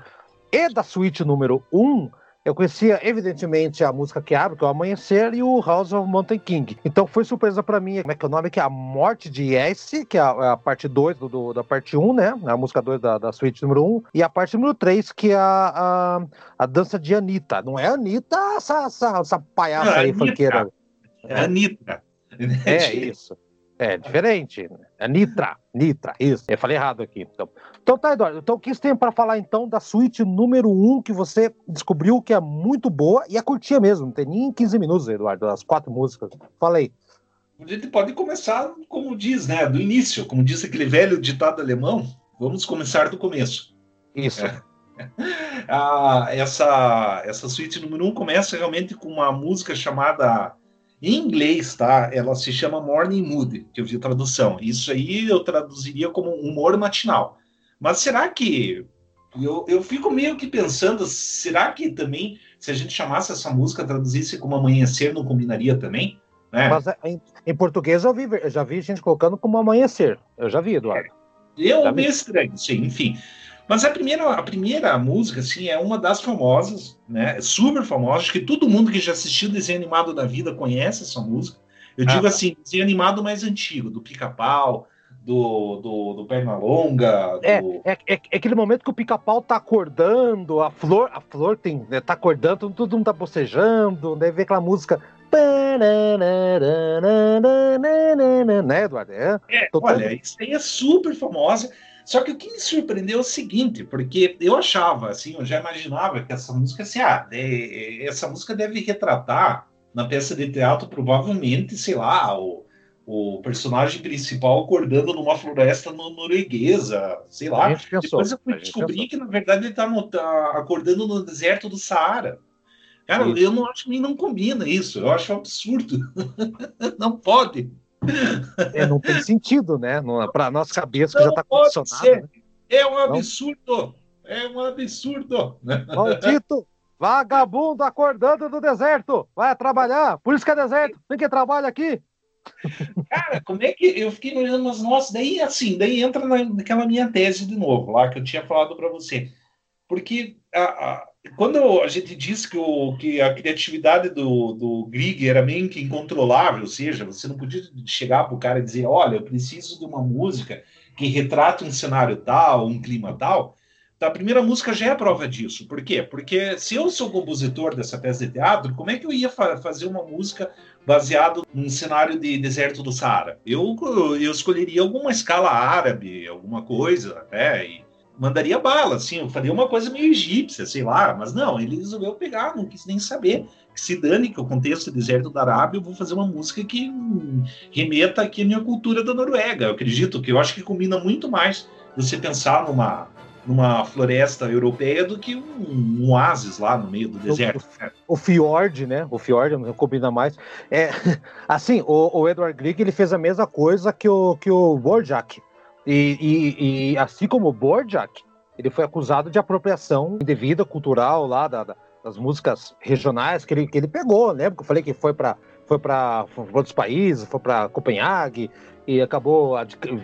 E da suíte número 1, um, eu conhecia, evidentemente, a música que abre, que é o Amanhecer, e o House of Mountain King. Então foi surpresa para mim, como é que é o nome? Que é a Morte de S, que é a, é a parte 2 do, do, da parte 1, um, né? A música 2 da, da suíte número 1. Um, e a parte número 3, que é a, a, a, dança de Anitta. Não é Anitta, essa, essa, essa palhaça Não, aí, Anitta. funkeira. É Anitta. É isso. É diferente. É Nitra, Nitra, isso. Eu falei errado aqui. Então, então tá, Eduardo. Então, o que você tem para falar então da suíte número 1 um, que você descobriu que é muito boa e é curtinha mesmo, não tem nem 15 minutos, Eduardo, as quatro músicas. Falei. A gente pode começar, como diz, né? Do início, como diz aquele velho ditado alemão, vamos começar do começo. Isso. É. ah, essa, essa suíte número 1 um começa realmente com uma música chamada em inglês, tá? Ela se chama Morning Mood, que eu vi a tradução. Isso aí eu traduziria como humor matinal. Mas será que. Eu, eu fico meio que pensando, será que também, se a gente chamasse essa música, traduzisse como amanhecer, não combinaria também? Né? Mas é, em, em, português eu, vi, eu já vi gente colocando como amanhecer. Eu já vi, Eduardo. Eu meio estranho, sim, enfim. Mas a primeira, a primeira música, assim, é uma das famosas, né? Super famosa. Acho que todo mundo que já assistiu desenho animado da vida conhece essa música. Eu digo ah. assim, desenho animado mais antigo, do Pica-Pau, do, do, do Pernalonga. É, do... É, é, é, aquele momento que o Pica-Pau tá acordando, a flor, a flor tem, né, tá acordando, todo mundo tá bocejando, daí vem aquela música. Né, Eduardo? É, é olha, isso aí é super famosa. Só que o que me surpreendeu é o seguinte, porque eu achava, assim, eu já imaginava que essa música, assim, ah, é, essa música deve retratar na peça de teatro, provavelmente, sei lá, o, o personagem principal acordando numa floresta no, norueguesa, sei lá. Pensou, Depois eu fui descobrir que, na verdade, ele está tá acordando no deserto do Saara. Cara, isso. eu não acho que não combina isso, eu acho absurdo. não pode. É, não tem sentido, né? Para nossa cabeça que já está condicionada. Né? É um absurdo! É um absurdo! Maldito! Vagabundo acordando do deserto! Vai trabalhar! Por isso que é deserto! Tem que trabalha aqui! Cara, como é que eu fiquei olhando, mas nossa, daí assim, daí entra naquela minha tese de novo, lá que eu tinha falado para você. Porque a, a, quando a gente diz que, o, que a criatividade do, do Grieg era meio que incontrolável, ou seja, você não podia chegar para o cara e dizer, olha, eu preciso de uma música que retrate um cenário tal, um clima tal, então, a primeira música já é prova disso. Por quê? Porque se eu sou compositor dessa peça de teatro, como é que eu ia fa fazer uma música baseado num cenário de deserto do Saara? Eu, eu escolheria alguma escala árabe, alguma coisa, até, e mandaria bala, assim, eu faria uma coisa meio egípcia, sei lá, mas não, ele resolveu pegar, não quis nem saber, que se dane que o contexto do deserto da Arábia, eu vou fazer uma música que remeta aqui à minha cultura da Noruega, eu acredito, que eu acho que combina muito mais você pensar numa numa floresta europeia do que um, um oásis lá no meio do deserto. O, o, Fjord, né? O Fjord não combina mais. É, assim, o, o Edward Grieg ele fez a mesma coisa que o, que o Borjak. E, e, e assim como o Borjak, ele foi acusado de apropriação indevida cultural lá da, da, das músicas regionais que ele, que ele pegou, né? Porque eu falei que foi para foi para outros países, foi para Copenhague, e acabou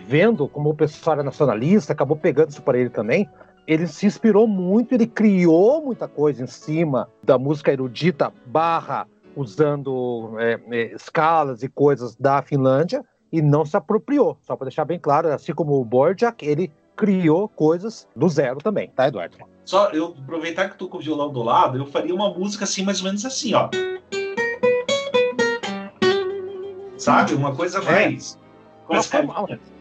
vendo como o pessoal era nacionalista, acabou pegando isso para ele também. Ele se inspirou muito, ele criou muita coisa em cima da música erudita barra usando é, é, escalas e coisas da Finlândia e não se apropriou. Só para deixar bem claro, assim como o Borjak, ele criou coisas do zero também, tá, Eduardo? Só eu aproveitar que tô com o violão do lado, eu faria uma música assim, mais ou menos assim, ó. Sabe? Uma coisa é. mais. É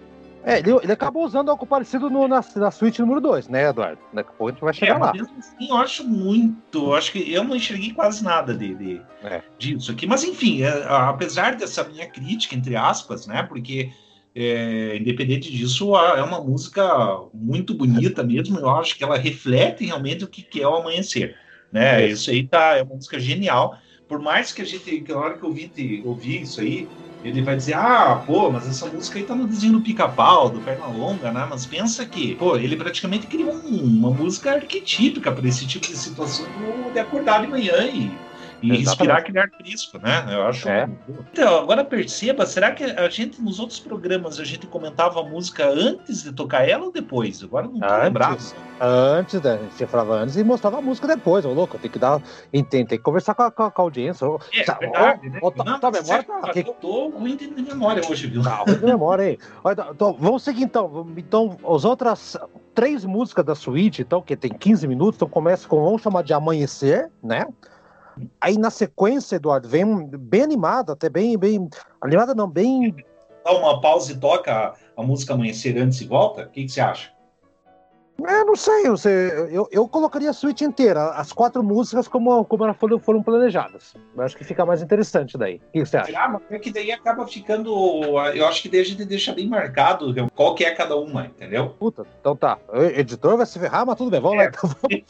é, ele, ele, acabou usando algo parecido no, na, na suíte número 2, né, Eduardo? Daqui a pouco a gente vai chegar é, lá. Assim, eu acho muito. Eu acho que eu não enxerguei quase nada de, de é. disso aqui. Mas, enfim, é, apesar dessa minha crítica, entre aspas, né? Porque, é, independente disso, é uma música muito bonita mesmo. Eu acho que ela reflete realmente o que, que é o amanhecer. Né? Isso aí tá, é uma música genial. Por mais que a gente, na hora que eu ouvi, ouvi isso aí, ele vai dizer, ah, pô, mas essa música aí tá no desenho do pica-pau, do Pernalonga, né? Mas pensa que, pô, ele praticamente criou um, uma música arquetípica para esse tipo de situação de acordar de manhã e e Exatamente. inspirar aquele ar crispo, né? Eu acho. É. Então, agora perceba, será que a gente, nos outros programas, a gente comentava a música antes de tocar ela ou depois? Agora não tô lembrado. Antes, né? Você falava antes e mostrava a música depois, ô louco. Tem que dar. Tem, tem que conversar com a, com a audiência. É, tá, verdade, ó, né? Ó, tá, não, tá, memória tá. Eu tô ruim de memória hoje, viu? Tá ruim de memória, hein? Então, vamos seguir então. Então, as outras três músicas da suíte, então, que tem 15 minutos, então começa com, vamos chamar de Amanhecer, né? Aí na sequência, Eduardo, vem bem animada, até bem, bem. Animada não, bem. Dá uma pausa e toca a música Amanhecer antes e volta? O que, que você acha? É, não sei, você, eu, eu colocaria a suíte inteira, as quatro músicas como, como elas foram, foram planejadas. Eu acho que fica mais interessante daí. O que você acha? Ah, mas é que daí acaba ficando. Eu acho que daí a gente deixa bem marcado qual que é cada uma, entendeu? Puta, então tá. O editor vai se ferrar, mas tudo bem, vamos é. lá então. Vamos,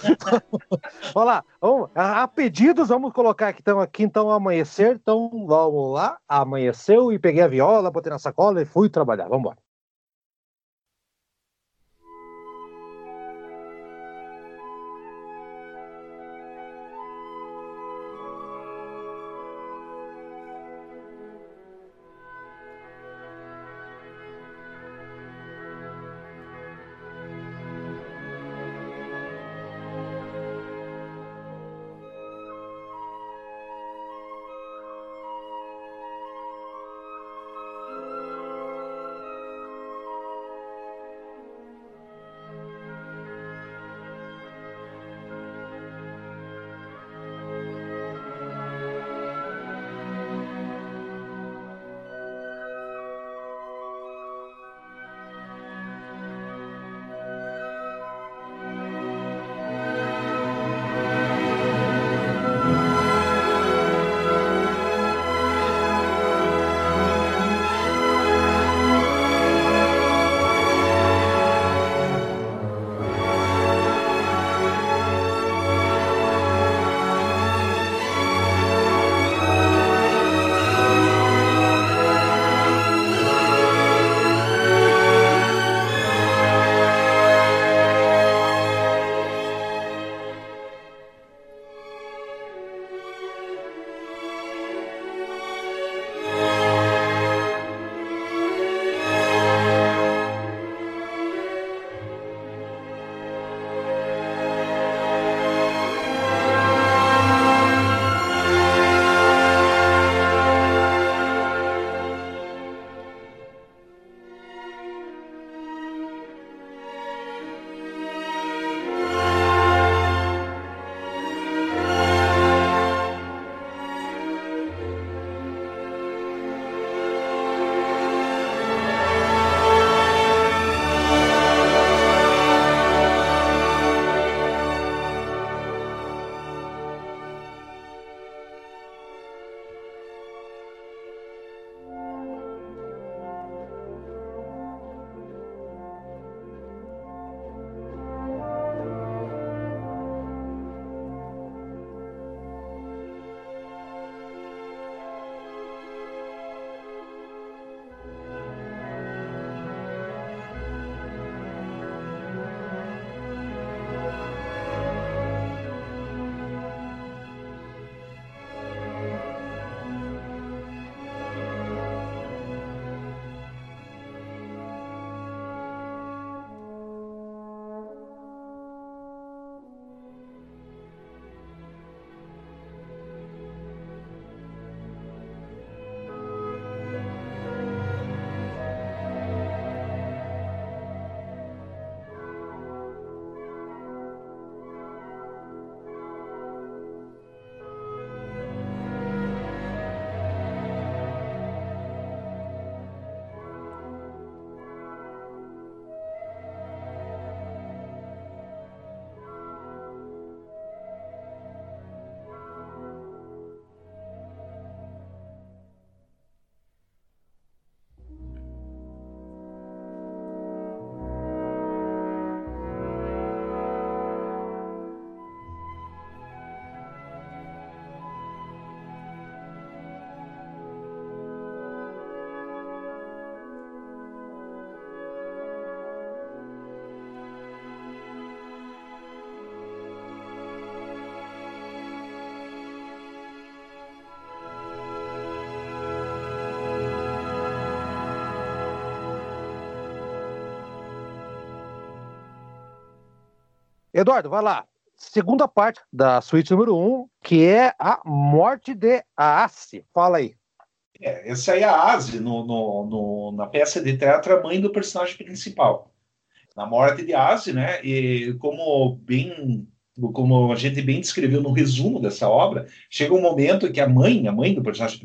vamos lá. Vamos, a, a, pedidos, vamos colocar aqui então, aqui então amanhecer. Então vamos lá. Amanheceu e peguei a viola, botei na sacola e fui trabalhar. Vamos embora. Eduardo, vai lá. Segunda parte da suíte número 1, um, que é a morte de Ace. Fala aí. É, essa aí é a Aze, no, no, no, na peça de teatro, a mãe do personagem principal. Na morte de Aze, né? E como bem como a gente bem descreveu no resumo dessa obra, chega um momento que a mãe, a mãe do personagem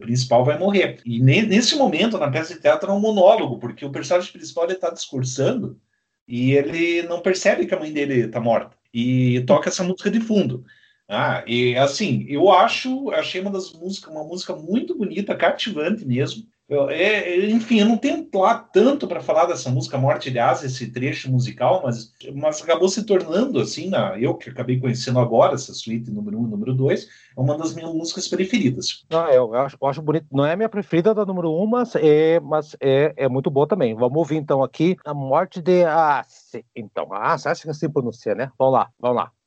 principal vai morrer. E nesse momento, na peça de teatro, é um monólogo, porque o personagem principal está discursando e ele não percebe que a mãe dele está morta. E toca essa música de fundo. Ah, e assim, eu acho, achei uma das músicas, uma música muito bonita, cativante mesmo. Eu, é, é, enfim, eu não tenho lá tanto para falar dessa música Morte de Asa, esse trecho musical, mas, mas acabou se tornando, assim, na, eu que acabei conhecendo agora, essa suíte número 1 um, número 2, é uma das minhas músicas preferidas. Eu, eu, acho, eu acho bonito. Não é a minha preferida da número 1, um, mas, é, mas é, é muito boa também. Vamos ouvir então aqui a Morte de Asa. Então, Asa, acho que assim pronuncia, né? Vamos lá, vamos lá.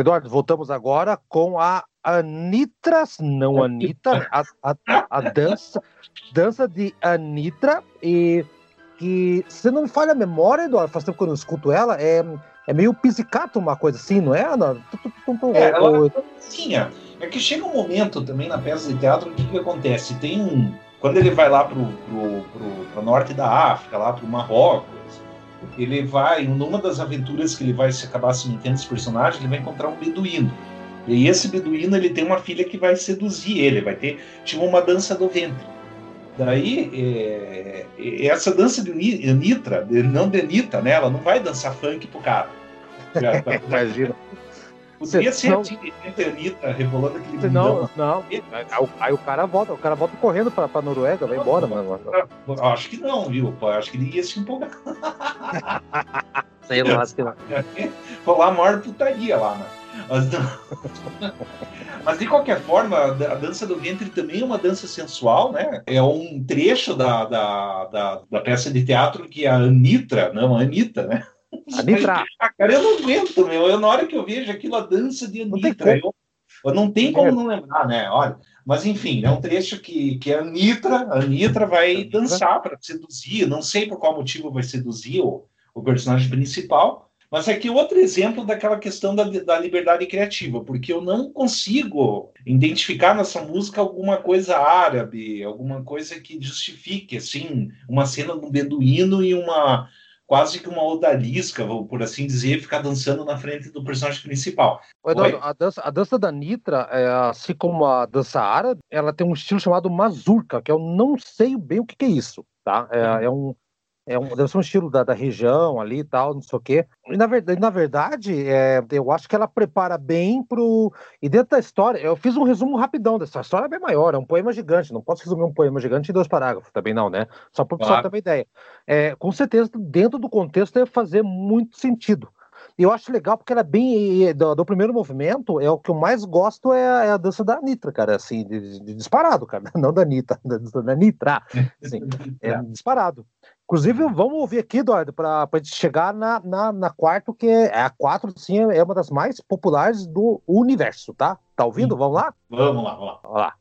Eduardo, voltamos agora com a Anitras, não Anitta, a, a, a dança, dança de Anitra, e que, se não me falha a memória, Eduardo, faz tempo que eu não escuto ela, é, é meio pizzicato uma coisa assim, não é, Ana? É, ela é sim, é que chega um momento também na peça de teatro, o que, que acontece? Tem um. Quando ele vai lá pro, pro, pro, pro norte da África, lá pro Marrocos, ele vai, numa das aventuras que ele vai se acabar se metendo esse personagem, ele vai encontrar um beduíno. E esse beduíno ele tem uma filha que vai seduzir ele, vai ter tipo uma dança do ventre. Daí é, é essa dança de Anitra, não de Anitta, né? Ela não vai dançar funk pro cara. Imagina. Poderia ser não, a Anitta rebolando aquele Não, não. Aí, aí, o cara volta, o cara volta correndo pra, pra Noruega, vai embora, mano. Acho que não, viu? Acho que ele ia se empolgar. Sei lá, sei lá. Rolar a maior putaria lá, né? Mas, Mas de qualquer forma, a dança do ventre também é uma dança sensual, né? É um trecho da, da, da, da peça de teatro que a Anitra, não, a Anitta, né? Anitra. Ah, cara, eu não aguento, meu. Eu, na hora que eu vejo aquilo, a dança de Anitra, eu, eu não tem como não lembrar, né? Olha, mas enfim, é um trecho que, que a Anitra, a Anitra vai dançar para seduzir, não sei por qual motivo vai seduzir o, o personagem principal, mas aqui outro exemplo daquela questão da, da liberdade criativa, porque eu não consigo identificar nessa música alguma coisa árabe, alguma coisa que justifique, assim, uma cena de um beduíno e uma quase que uma odalisca, por assim dizer, ficar dançando na frente do personagem principal. Eduardo, a dança, a dança da Nitra, é, assim como a dança árabe, ela tem um estilo chamado mazurka, que eu não sei bem o que, que é isso, tá? É, uhum. é um é um, deve ser um estilo da, da região ali e tal, não sei o quê. E na verdade, na verdade é, eu acho que ela prepara bem pro. E dentro da história, eu fiz um resumo rapidão dessa história, é bem maior, é um poema gigante. Não posso resumir um poema gigante em dois parágrafos, também não, né? Só para o pessoal ter uma ideia. É, com certeza, dentro do contexto, deve fazer muito sentido. Eu acho legal porque ela é bem. Do, do, primeiro movimento, é o que eu mais gosto é a, é a dança da Anitta, cara, assim, de, de, disparado, cara. Não da Anitta, da, da Nitra. Assim, é disparado. Inclusive, vamos ouvir aqui, Eduardo, para a gente chegar na, na, na quarto, que é, é a quatro, sim, é uma das mais populares do universo, tá? Tá ouvindo? Vamos lá? Vamos lá, vamos lá. Vamos lá.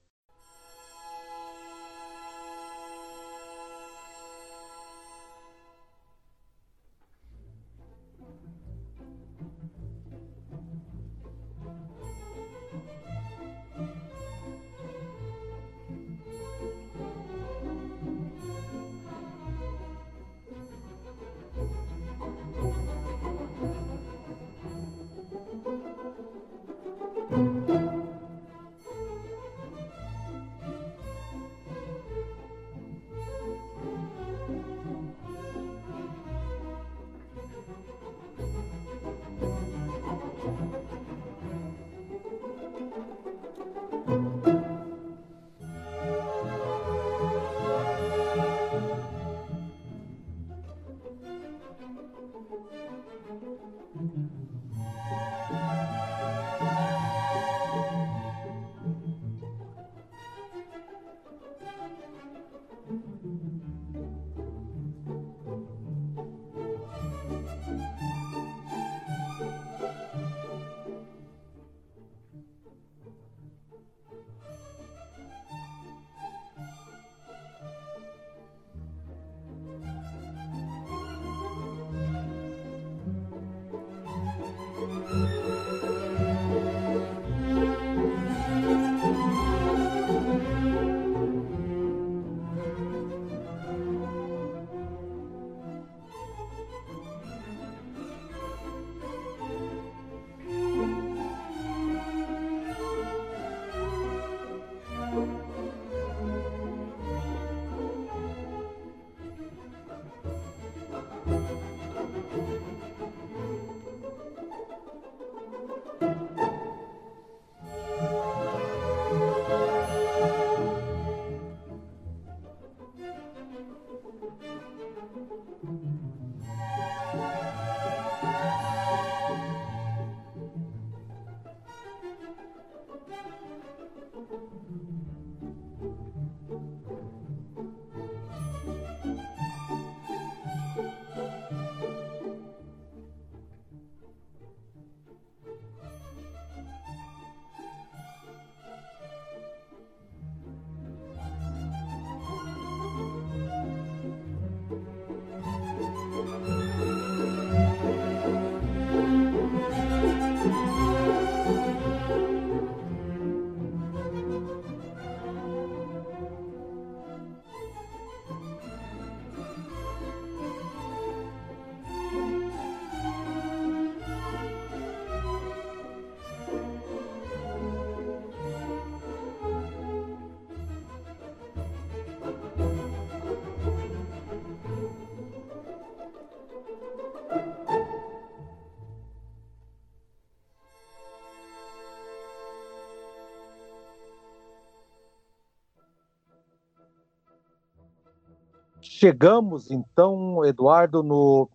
Chegamos então, Eduardo, no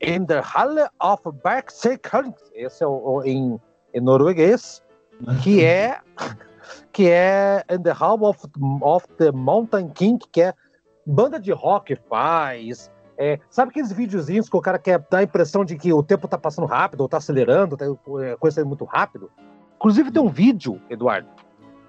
In the Halle of Bergsekern, esse é o, o em, em norueguês, que é que é In the Hall of, of the Mountain King, que é banda de rock faz. É, sabe aqueles videozinhos que o cara quer dar a impressão de que o tempo tá passando rápido, ou tá acelerando, tá, é, coisa muito rápido? Inclusive tem um vídeo, Eduardo,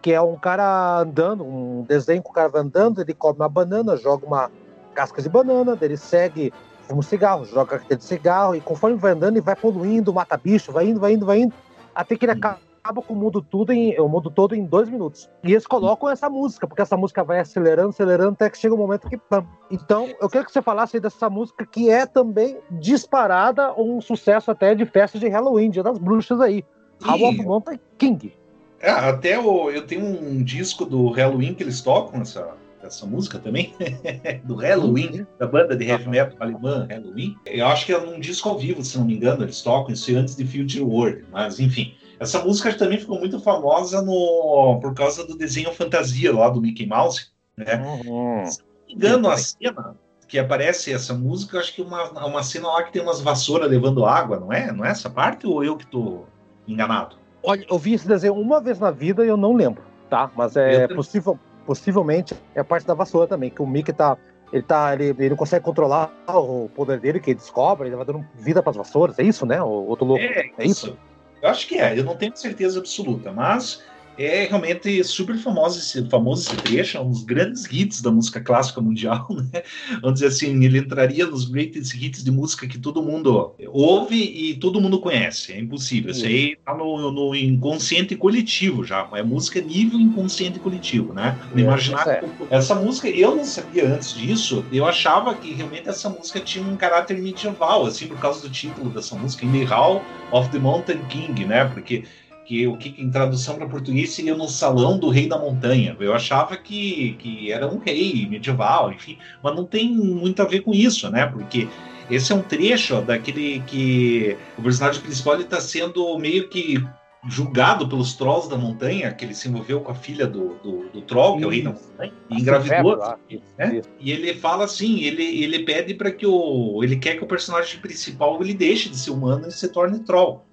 que é um cara andando, um desenho que o cara vai andando, ele come uma banana, joga uma casca de banana, ele segue, fuma um cigarro, joga carteira de cigarro, e conforme vai andando, ele vai poluindo, mata bicho, vai indo, vai indo, vai indo, até que ele acaba acaba com o mundo tudo em, o mundo todo em dois minutos. E eles colocam essa música, porque essa música vai acelerando, acelerando, até que chega um momento que. Pam. Então, eu quero que você falasse aí dessa música que é também disparada um sucesso até de festa de Halloween, Dia das Bruxas aí. How of Mountain King. É, até o, eu tenho um disco do Halloween que eles tocam essa, essa música também, do Halloween, uhum. da banda de heavy metal alemã Halloween. Eu acho que é um disco ao vivo, se não me engano, eles tocam isso antes de Future World, mas enfim. Essa música também ficou muito famosa no, por causa do desenho fantasia lá do Mickey Mouse, né? Uhum. Se não me engano, a cena que aparece essa música, acho que uma, uma cena lá que tem umas vassouras levando água, não é? Não é essa parte ou eu que tô enganado? Olha, eu vi esse desenho uma vez na vida e eu não lembro, tá? Mas é possível, possivelmente é parte da vassoura também, que o Mickey tá ele tá ele, ele não consegue controlar o poder dele que ele descobre, ele vai dando vida para as vassouras, é isso, né? O outro louco. É, é isso. isso. Eu acho que é, eu não tenho certeza absoluta, mas é realmente super famoso esse, famoso esse trecho, é um dos grandes hits da música clássica mundial, né? Vamos dizer assim, ele entraria nos greatest hits de música que todo mundo ouve e todo mundo conhece. É impossível. Isso aí tá no, no inconsciente coletivo já. É música nível inconsciente coletivo, né? É, imaginar é. essa música, eu não sabia antes disso, eu achava que realmente essa música tinha um caráter medieval, assim, por causa do título dessa música, In the Hall of the Mountain King, né? Porque que o que em tradução para português seria no salão do rei da montanha. Eu achava que, que era um rei medieval, enfim, mas não tem muito a ver com isso, né? Porque esse é um trecho ó, daquele que o personagem principal está sendo meio que julgado pelos trolls da montanha, que ele se envolveu com a filha do, do, do troll, que é o rei da montanha, e engravidou. Né? E ele fala assim, ele, ele pede para que o. ele quer que o personagem principal ele deixe de ser humano e se torne troll.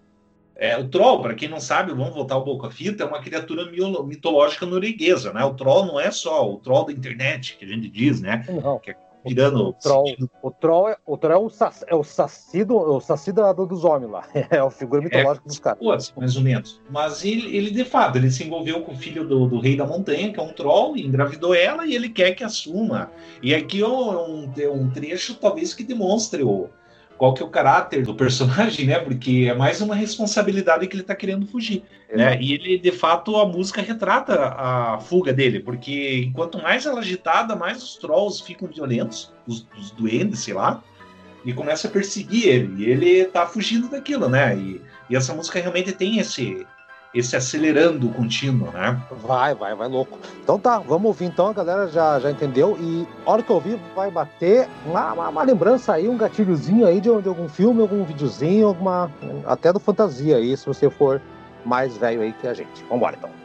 É, o troll, para quem não sabe, vamos voltar um pouco a fita, é uma criatura mitológica norueguesa, né? O troll não é só o troll da internet, que a gente diz, né? Não. Que é virando... O troll, o troll, é, o troll é o, sac, é o saci, do, o saci dos homens lá. É a figura mitológica é, dos caras. Assim, mais ou menos. Mas ele, ele, de fato, ele se envolveu com o filho do, do, rei da montanha, que é um troll, engravidou ela, e ele quer que assuma. E aqui é um, um trecho, talvez, que demonstre o qual que é o caráter do personagem, né? Porque é mais uma responsabilidade que ele tá querendo fugir, é. né? E ele, de fato, a música retrata a fuga dele, porque enquanto mais ela é agitada, mais os trolls ficam violentos, os, os duendes, sei lá, e começa a perseguir ele. E ele tá fugindo daquilo, né? E, e essa música realmente tem esse esse acelerando contínuo, né? Vai, vai, vai louco. Então tá, vamos ouvir então, a galera já, já entendeu. E a hora que eu ouvir, vai bater uma, uma, uma lembrança aí, um gatilhozinho aí de, de, algum filme, algum videozinho, alguma. Até do fantasia aí, se você for mais velho aí que a gente. Vambora então.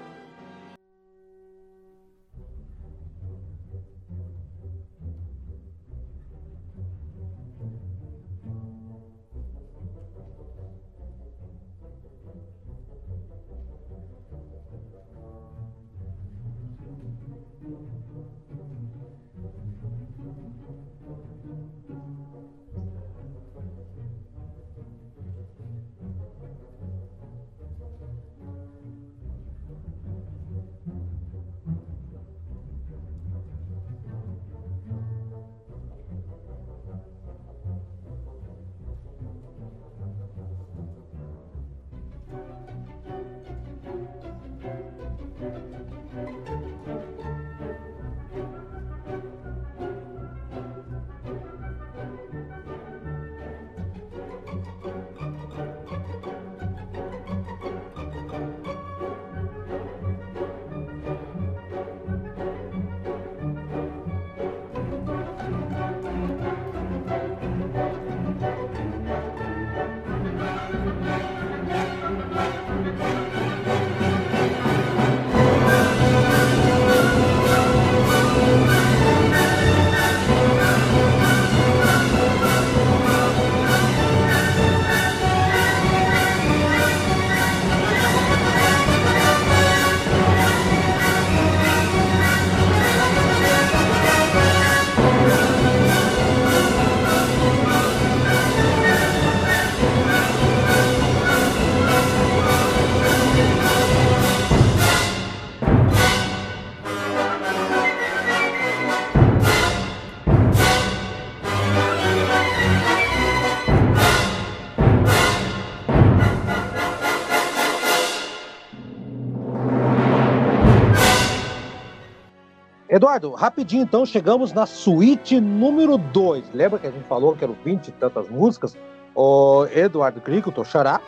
Eduardo, rapidinho então, chegamos na suíte número 2. Lembra que a gente falou que eram 20 e tantas músicas? O Eduardo Crico, Toxará,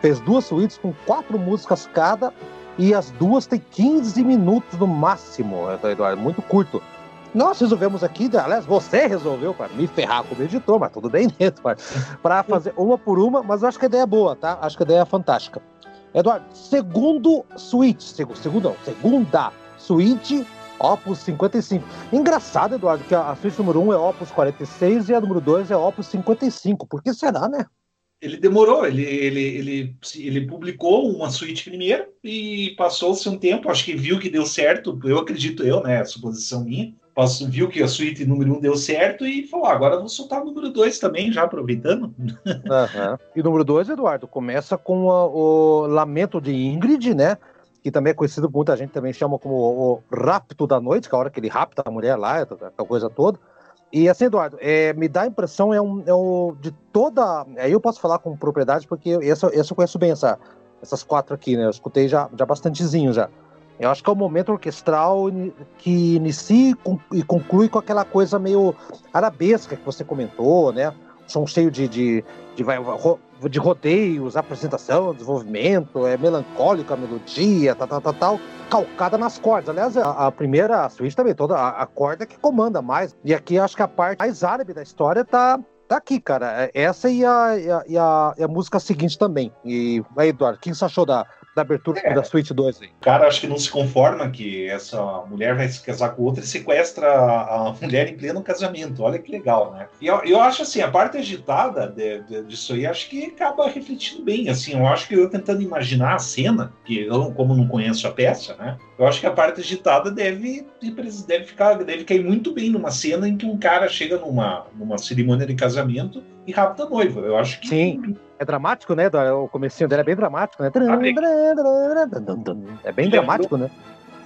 fez duas suítes com quatro músicas cada e as duas têm 15 minutos no máximo, Eduardo, muito curto. Nós resolvemos aqui, aliás, você resolveu para me ferrar como editor, mas tudo bem, né, Eduardo? Para fazer uma por uma, mas acho que a ideia é boa, tá? Acho que a ideia é fantástica. Eduardo, segundo suíte, segundo, não, segunda suíte, Opus 55. Engraçado, Eduardo, que a, a suíte número 1 é Opus 46 e a número 2 é Opus 55. Por que será, né? ele demorou, ele, ele, ele, ele publicou uma suíte primeiro e passou-se um tempo, acho que viu que deu certo, eu acredito eu, né, suposição minha, passou, viu que a suíte número um deu certo e falou, ah, agora vou soltar o número dois também, já aproveitando. Uhum. E o número dois, Eduardo, começa com a, o Lamento de Ingrid, né, que também é conhecido, muita gente também chama como o Rapto da Noite, que é a hora que ele rapta a mulher lá, aquela coisa toda. E assim, Eduardo, é, me dá a impressão é um, é um, de toda. Aí eu posso falar com propriedade, porque esse eu conheço bem, essa, essas quatro aqui, né? Eu escutei já, já bastantezinho já. Eu acho que é o momento orquestral que inicia e conclui com aquela coisa meio arabesca que você comentou, né? Som cheio de, de, de, de rodeios, apresentação, desenvolvimento, é melancólico a melodia, tal, tal, tal, tal calcada nas cordas. Aliás, a, a primeira a suíte também, toda a, a, corda que comanda mais. E aqui acho que a parte mais árabe da história tá, tá aqui, cara. É essa e a, e a, e a, e a música seguinte também. E aí, Eduardo, o que você achou da, da abertura é, da Suite 2 aí. O cara acho que não se conforma que essa mulher vai se casar com outra e sequestra a mulher em pleno casamento. Olha que legal, né? E eu, eu acho assim, a parte agitada de, de, disso aí, acho que acaba refletindo bem. Assim, eu acho que eu tentando imaginar a cena, que eu, como não conheço a peça, né? Eu acho que a parte agitada deve, deve ficar, deve cair muito bem numa cena em que um cara chega numa, numa cerimônia de casamento e a noiva. Eu acho que. Sim. É dramático, né? O comecinho dele é bem dramático, né? É bem dramático, né?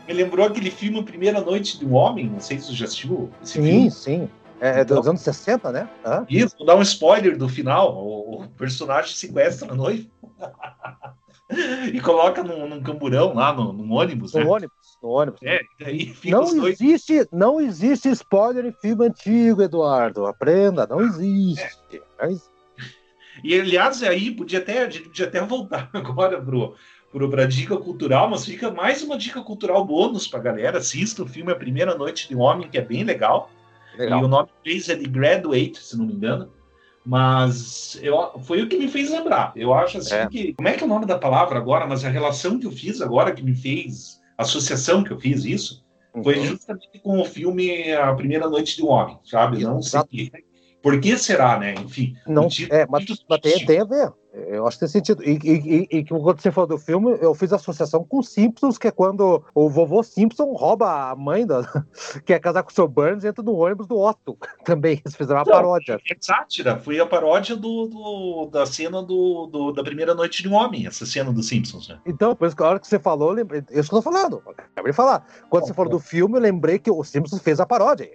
Me lembrou aquele filme Primeira Noite de um Homem, não sei se você já assistiu esse sim, filme. Sim, É, é dos então, anos 60, né? Ah. Isso, vou dar um spoiler do final. O personagem sequestra a noiva e coloca num, num camburão lá no, no ônibus. No né? ônibus, no ônibus. É, daí não, dois... existe, não existe spoiler em filme antigo, Eduardo. Aprenda, não existe. É. Existe. E aliás, aí podia até, a gente podia até voltar agora pro, pro, pra dica cultural, mas fica mais uma dica cultural bônus pra galera. Assista o filme A Primeira Noite de um Homem, que é bem legal. legal. E o nome inglês é The Graduate, se não me engano. Mas eu, foi o que me fez lembrar. Eu acho assim é. que. Como é que é o nome da palavra agora? Mas a relação que eu fiz agora, que me fez. A associação que eu fiz isso, uhum. foi justamente com o filme A Primeira Noite de um Homem, sabe? Não sei por que será, né? Enfim. Não, é, mas, mas tem, tem, a ver. Eu acho que tem sentido. E, e, e, e, quando você falou do filme, eu fiz associação com Simpsons, que é quando o vovô Simpson rouba a mãe da, que é casar com o seu Burns e entra no ônibus do Otto. Também, eles fizeram uma Não, paródia. É sátira, foi a paródia do, do da cena do, do, da primeira noite de um homem, essa cena dos Simpsons. Né? Então, por isso que a hora que você falou, eu lembrei. Isso que eu tô falando. Acabei de falar. Quando você falou do filme, eu lembrei que o Simpsons fez a paródia.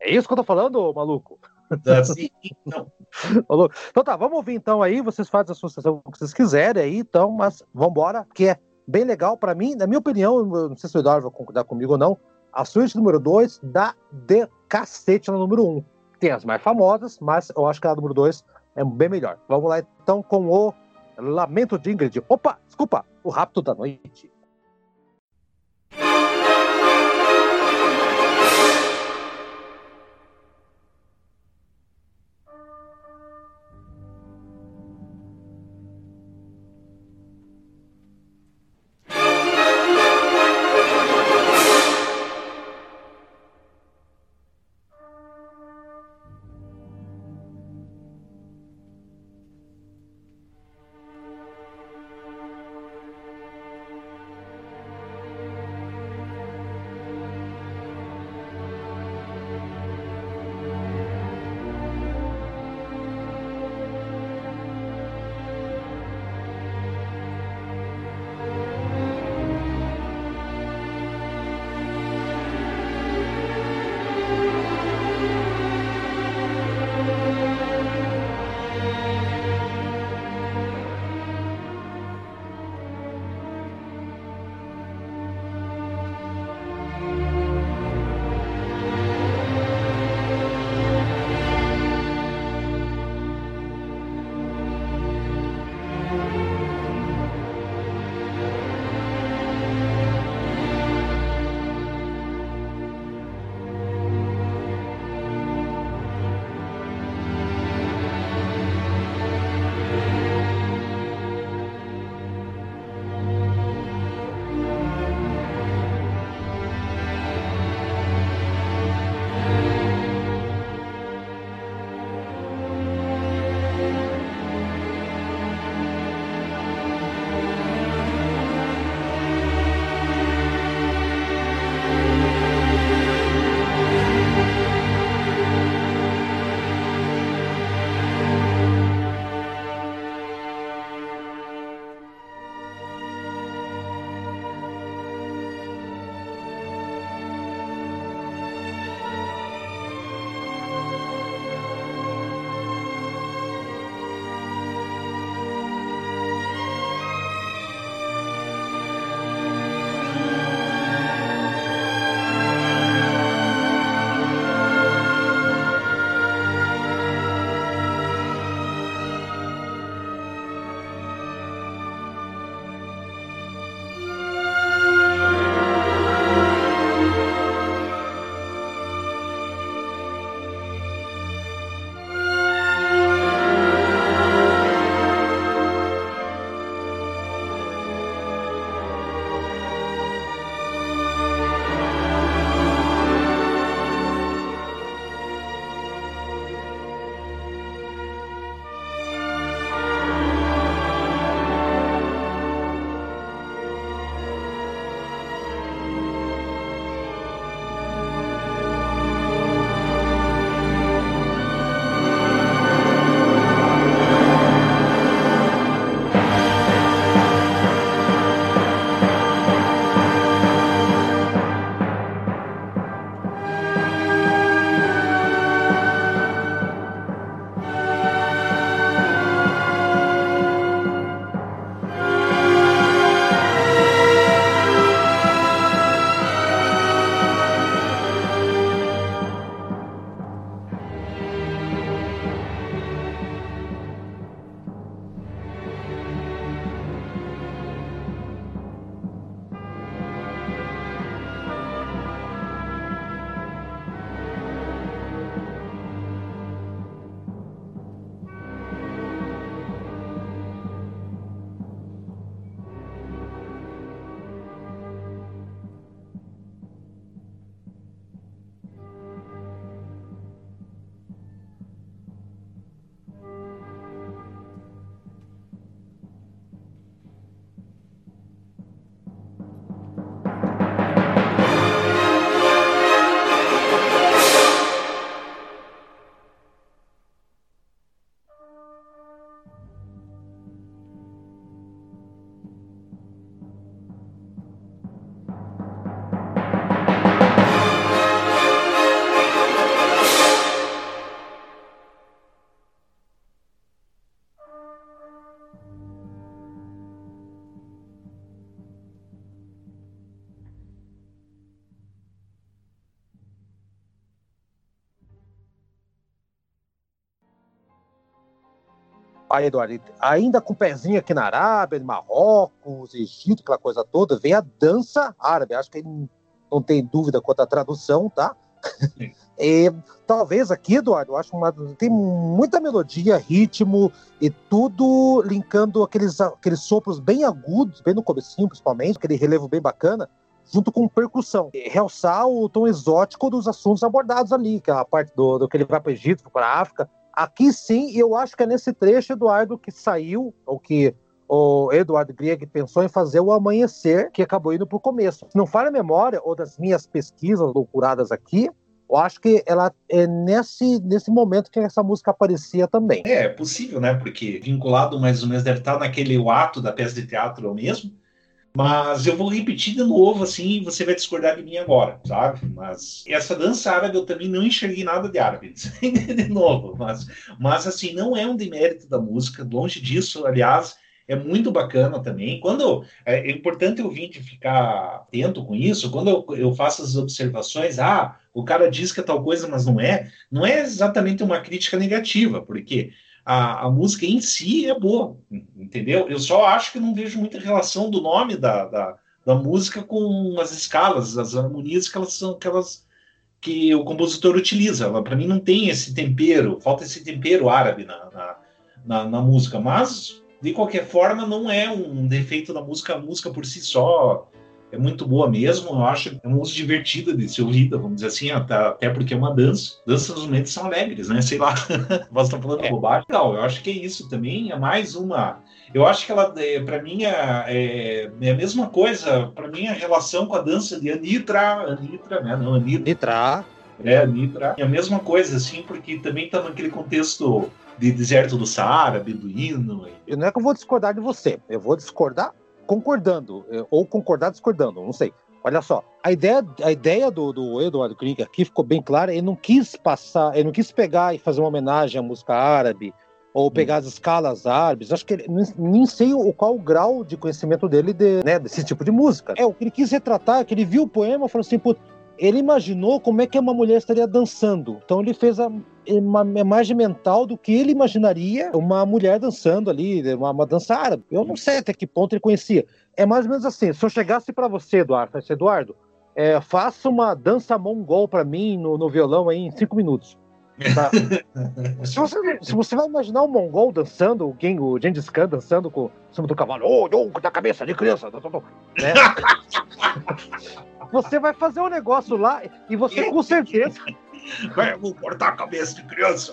É isso que eu tô falando, maluco. Assim, não. Então tá, vamos ouvir então aí, vocês fazem a associação que vocês quiserem aí, então, mas vamos embora, que é bem legal para mim, na minha opinião, não sei se o Eduardo vai concordar comigo ou não, a suíte número 2 dá de cacete na número 1. Um. Tem as mais famosas, mas eu acho que a número 2 é bem melhor. Vamos lá então com o Lamento de Ingrid. Opa, desculpa, o Rapto da Noite. Aí, Eduardo, ainda com o pezinho aqui na Arábia, Marrocos, Egito, aquela coisa toda, vem a dança árabe. Acho que não tem dúvida quanto à tradução, tá? E, talvez aqui, Eduardo, eu acho uma, tem muita melodia, ritmo e tudo linkando aqueles, aqueles sopros bem agudos, bem no comecinho principalmente, aquele relevo bem bacana, junto com percussão. E realçar o tom exótico dos assuntos abordados ali, que é a parte do, do que ele vai para o Egito, para a África. Aqui sim, eu acho que é nesse trecho, Eduardo, que saiu, ou que o Eduardo Grieg pensou em fazer o Amanhecer, que acabou indo para o começo. Se não falha a memória, ou das minhas pesquisas loucuradas aqui, eu acho que ela é nesse, nesse momento que essa música aparecia também. É, é possível, né? Porque vinculado mais ou menos deve estar naquele ato da peça de teatro mesmo. Mas eu vou repetir de novo, assim, você vai discordar de mim agora, sabe? Mas essa dança árabe eu também não enxerguei nada de árabe, de novo. Mas, mas, assim, não é um demérito da música, longe disso. Aliás, é muito bacana também. Quando é, é importante o ouvinte ficar atento com isso, quando eu, eu, faço as observações, ah, o cara diz que é tal coisa, mas não é, não é exatamente uma crítica negativa, porque a, a música em si é boa, entendeu? Eu só acho que não vejo muita relação do nome da, da, da música com as escalas, as harmonias que elas são que elas que o compositor utiliza. Para mim não tem esse tempero, falta esse tempero árabe na, na, na, na música, mas de qualquer forma, não é um defeito da música. A música por si só é muito boa mesmo. Eu acho é uma música divertida de ser ouvida, vamos dizer assim, até, porque é uma dança. Danças normalmente são alegres, né? Sei lá, você tá falando é. bobagem. Não, eu acho que é isso também. É mais uma. Eu acho que ela, é, para mim, é, é, é, a mesma coisa. Para mim, a relação com a dança de Anitra, Anitra, né? Não, Anitra. Nitra. É, Anitra. É a mesma coisa, assim, porque também tá naquele contexto de deserto do Saara, beduíno. E... Não é que eu vou discordar de você, eu vou discordar concordando, eh, ou concordar discordando, não sei. Olha só, a ideia, a ideia do, do Eduardo Krieg aqui ficou bem clara, ele não quis passar, ele não quis pegar e fazer uma homenagem à música árabe, ou pegar as escalas árabes, acho que ele, nem sei o qual o grau de conhecimento dele de, né, desse tipo de música. É, o que ele quis retratar, que ele viu o poema e falou assim, ele imaginou como é que uma mulher estaria dançando. Então ele fez a, uma imagem mental do que ele imaginaria uma mulher dançando ali, uma, uma dança árabe. Eu não sei até que ponto ele conhecia. É mais ou menos assim. Se eu chegasse para você, Eduardo, Eduardo, é, faça uma dança mongol para mim no, no, violão aí em cinco minutos. Tá? se, você, se, você, vai imaginar um mongol dançando, o, o Gengis Khan dançando com, em cima do cavalo, oh, oh, da cabeça de criança, né? você vai fazer um negócio lá e você com certeza Vai, vou cortar a cabeça de criança.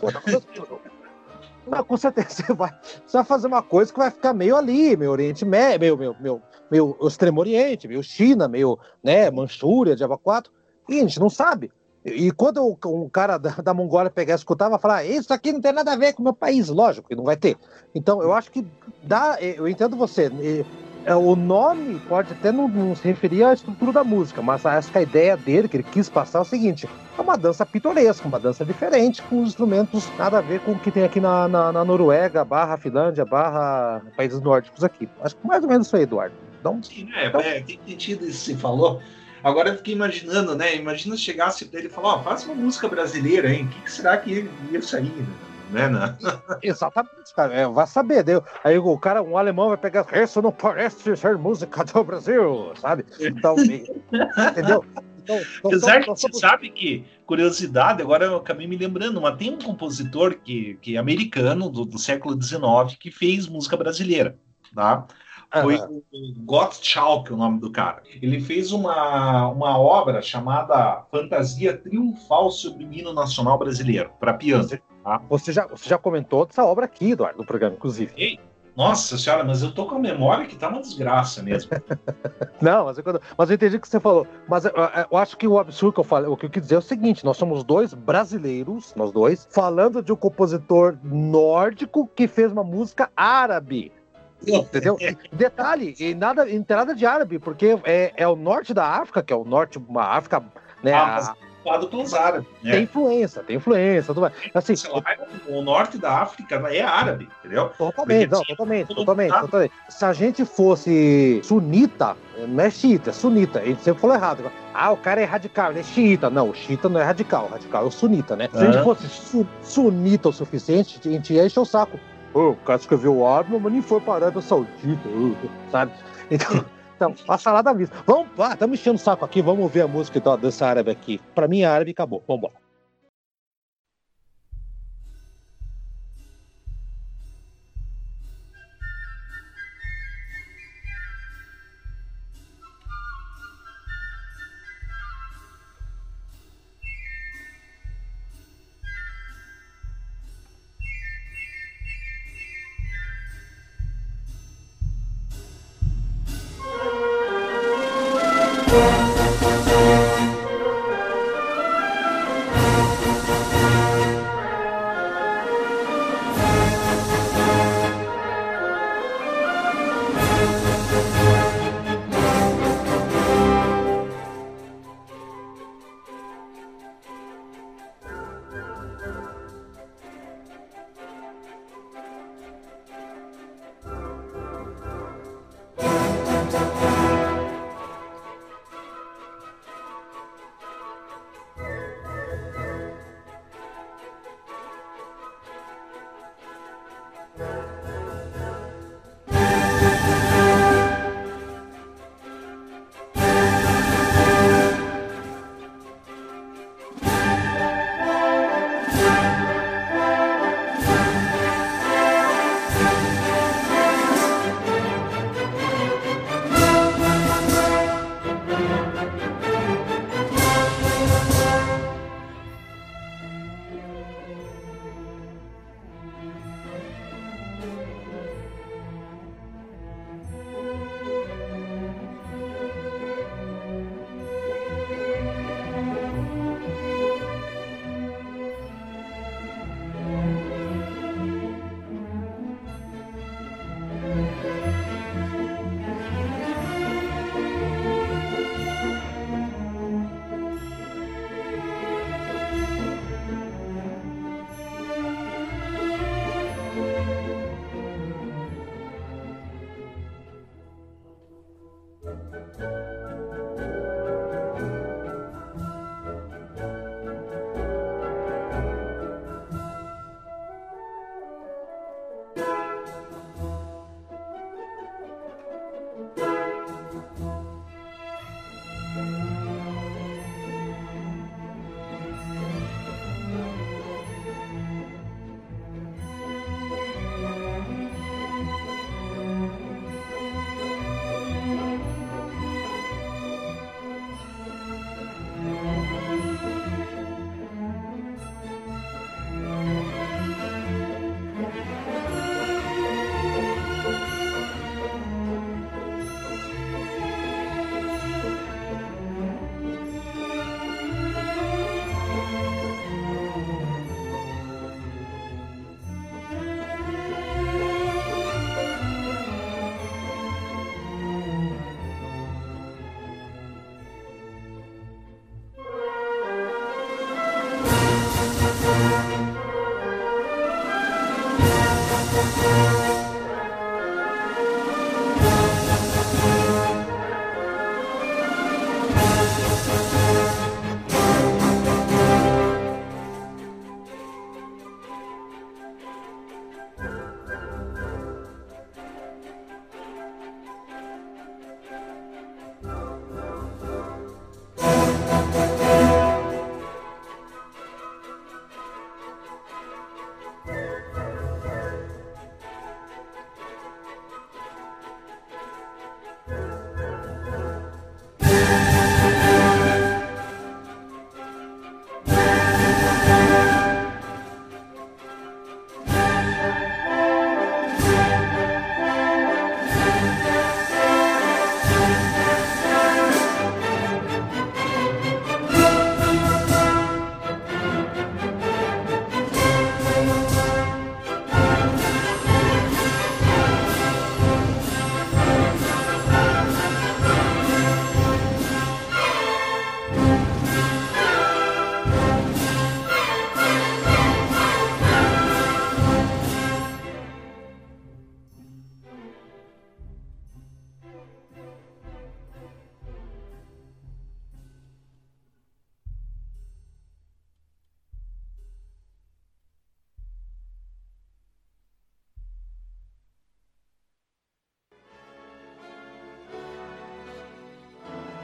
Não, com certeza você vai, você vai fazer uma coisa que vai ficar meio ali, meio Oriente Médio, meio, meio, meio, meio Extremo Oriente, meio China, meio né, Manchúria, Java 4, e a gente não sabe. E quando um cara da, da Mongólia pegar e escutar, vai falar: Isso aqui não tem nada a ver com o meu país, lógico que não vai ter. Então eu acho que dá, eu entendo você. É, o nome pode até não, não, se referir à estrutura da música, mas acho que a ideia dele, que ele quis passar, é o seguinte: é uma dança pitoresca, uma dança diferente, com instrumentos nada a ver com o que tem aqui na, na, na Noruega, barra Finlândia, barra países nórdicos aqui. Acho que mais ou menos isso aí, Eduardo. Então, Sim, é, então... é, tem sentido isso que você falou. Agora eu fiquei imaginando, né? Imagina se chegasse pra ele e falar, ó, oh, faz uma música brasileira, hein? O que, que será que ia sair, né? Né? Né? Exatamente, cara. É, vai saber. Deu. Aí o cara, um alemão, vai pegar. Isso não parece ser música do Brasil, sabe? Então, entendeu? Então, então, Apesar então, que você sabe que, curiosidade, agora eu acabei me lembrando, mas tem um compositor que, que é americano, do, do século XIX, que fez música brasileira, tá? Foi uhum. o Gottschalk, o nome do cara. Ele fez uma, uma obra chamada Fantasia Triunfal sobre o Hino Nacional Brasileiro, para piano. Tá? Você, já, você já comentou dessa obra aqui, Eduardo, no programa, inclusive. Ei, nossa senhora, mas eu tô com a memória que tá uma desgraça mesmo. Não, mas eu, mas eu entendi o que você falou. Mas eu, eu, acho que o absurdo que eu falei, o que eu quis dizer é o seguinte: nós somos dois brasileiros, nós dois, falando de um compositor nórdico que fez uma música árabe. Entendeu? detalhe, e nada, e não tem nada de árabe, porque é, é o norte da África, que é o norte, uma África, né? Ah, mas ocupado pelos árabes. Né? Tem influência, tem influência. Tudo mais. Assim, o, o, norte da África é árabe, entendeu? Totalmente, não, totalmente, totalmente, totalmente, Se a gente fosse sunita, não é xiita, é sunita. A gente sempre falou errado. Ah, o cara é radical, ele é xiita. Não, o xiita não é radical, o radical é o sunita, né? Se a gente fosse su sunita o suficiente, a gente ia encher o saco oh, o cara escreveu o árabe, mas nem foi para a Arábia Saudita, sabe? Então, então, a salada mista. Vamos, ah, estamos enchendo o saco aqui, vamos ver a música da dança árabe aqui. Para mim, é árabe acabou. Vamos embora.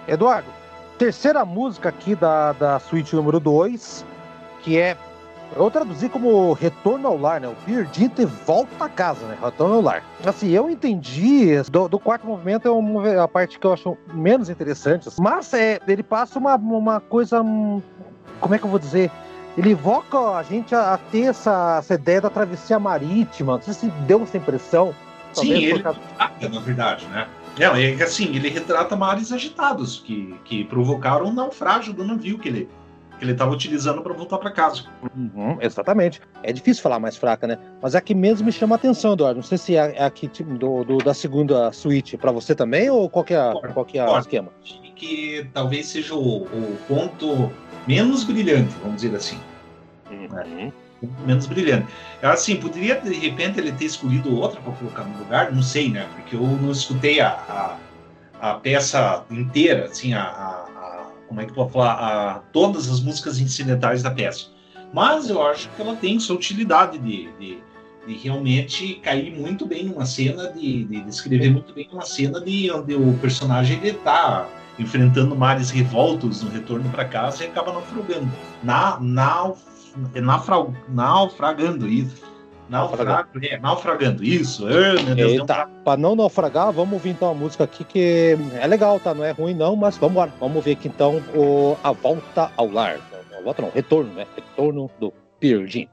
Eduardo, terceira música aqui da, da suíte número 2, que é. Eu traduzi como Retorno ao Lar, né? O Perdito e Volta a Casa, né? Retorno ao Lar. Assim, eu entendi. Do, do quarto movimento é uma, a parte que eu acho menos interessante. Mas é, ele passa uma, uma coisa. hum, Como é que eu vou dizer? Ele evoca a gente a, a ter essa, essa ideia da travessia marítima. Não sei se deu essa impressão. Sim, ele causa- na verdade, né? Não, é que assim, ele retrata mares agitados que, que provocaram um naufrágio do navio que ele que ele estava utilizando para voltar para casa. Uhum, exatamente. É difícil falar mais fraca, né? Mas aqui mesmo me chama a atenção, Eduardo. Não sei se é é aqui tipo, do, do- da segunda suíte para você também ou qual que é, Concordo, qual que é o esquema? Que talvez seja o, o ponto menos brilhante, vamos dizer assim. Uhum. Menos brilhante. Assim, poderia de repente ele ter escolhido outra para colocar no lugar, não sei, né? Porque eu não escutei a, a, a peça inteira, assim, a, a- como é que eu vou falar, a, todas as músicas incidentais da peça. Mas eu acho que ela tem sua utilidade de, de, de realmente cair muito bem numa cena, de, de descrever muito bem uma cena de onde o personagem ele tá enfrentando mares revoltos no retorno para casa e acaba naufragando. Na, nauf, naufra- naufragando isso. Naufragando, é, naufragando isso. Ah, meu Deus, deu um Eita, pra não naufragar, vamos ouvir então a música aqui que é legal, tá? Não é ruim não, mas vamos embora. Vamos ver aqui então o A Volta ao Lar. Não, a volta não, retorno, né? Retorno do Gynt.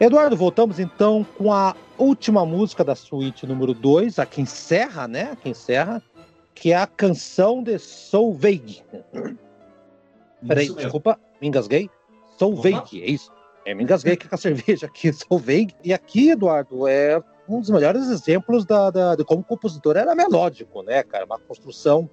Eduardo, voltamos então com a última música da suíte número 2, a que encerra, né? A que encerra, que é a canção de Solveig. Peraí, Isso desculpa, me engasguei. Solveig, é isso. É, me engasguei aqui com a cerveja aqui, Solveig. E aqui, Eduardo, é um dos melhores exemplos da, da- de como o compositor era melódico, né, cara? Uma construção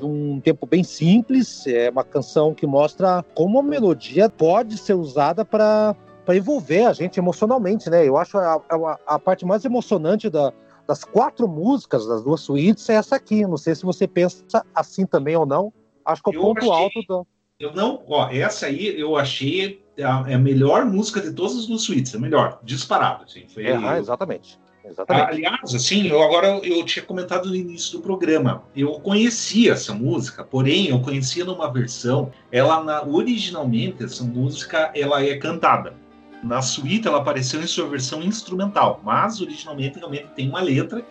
um tempo bem simples, é uma canção que mostra como a melodia pode ser usada para envolver a gente emocionalmente, né? Eu acho a, a, a parte mais emocionante da, das quatro músicas, das duas suítes, é essa aqui. Não sei se você pensa assim também ou não. Acho que é o ponto achei, alto do. Eu não, ó, essa aí eu achei a, é a melhor música de todas as duas suítes, a melhor, disparado. Assim, foi, é, eu, exatamente. Exatamente. Aliás, assim, eu agora eu tinha comentado no início do programa. Eu conhecia essa música, porém eu conhecia numa versão. Ela na, originalmente essa música ela é cantada. Na suíte ela apareceu em sua versão instrumental, mas originalmente realmente tem uma letra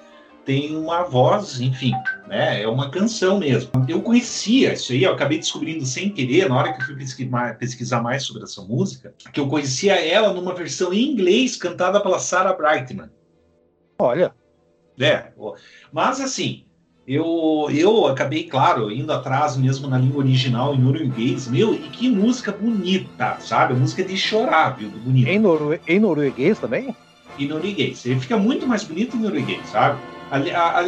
tem uma voz, enfim, né? É uma canção mesmo. Eu conhecia isso aí, eu acabei descobrindo sem querer, na hora que eu fui pesquisar, mais sobre essa música, que eu conhecia ela numa versão em inglês cantada pela Sarah Brightman. Olha. É, mas assim, eu, eu acabei, claro, indo atrás mesmo na língua original, em norueguês. Meu, e que música bonita, sabe? Música de chorar, viu? Bonita. Em, noru em norueguês também? Em norueguês. Ele fica muito mais bonito em norueguês, sabe?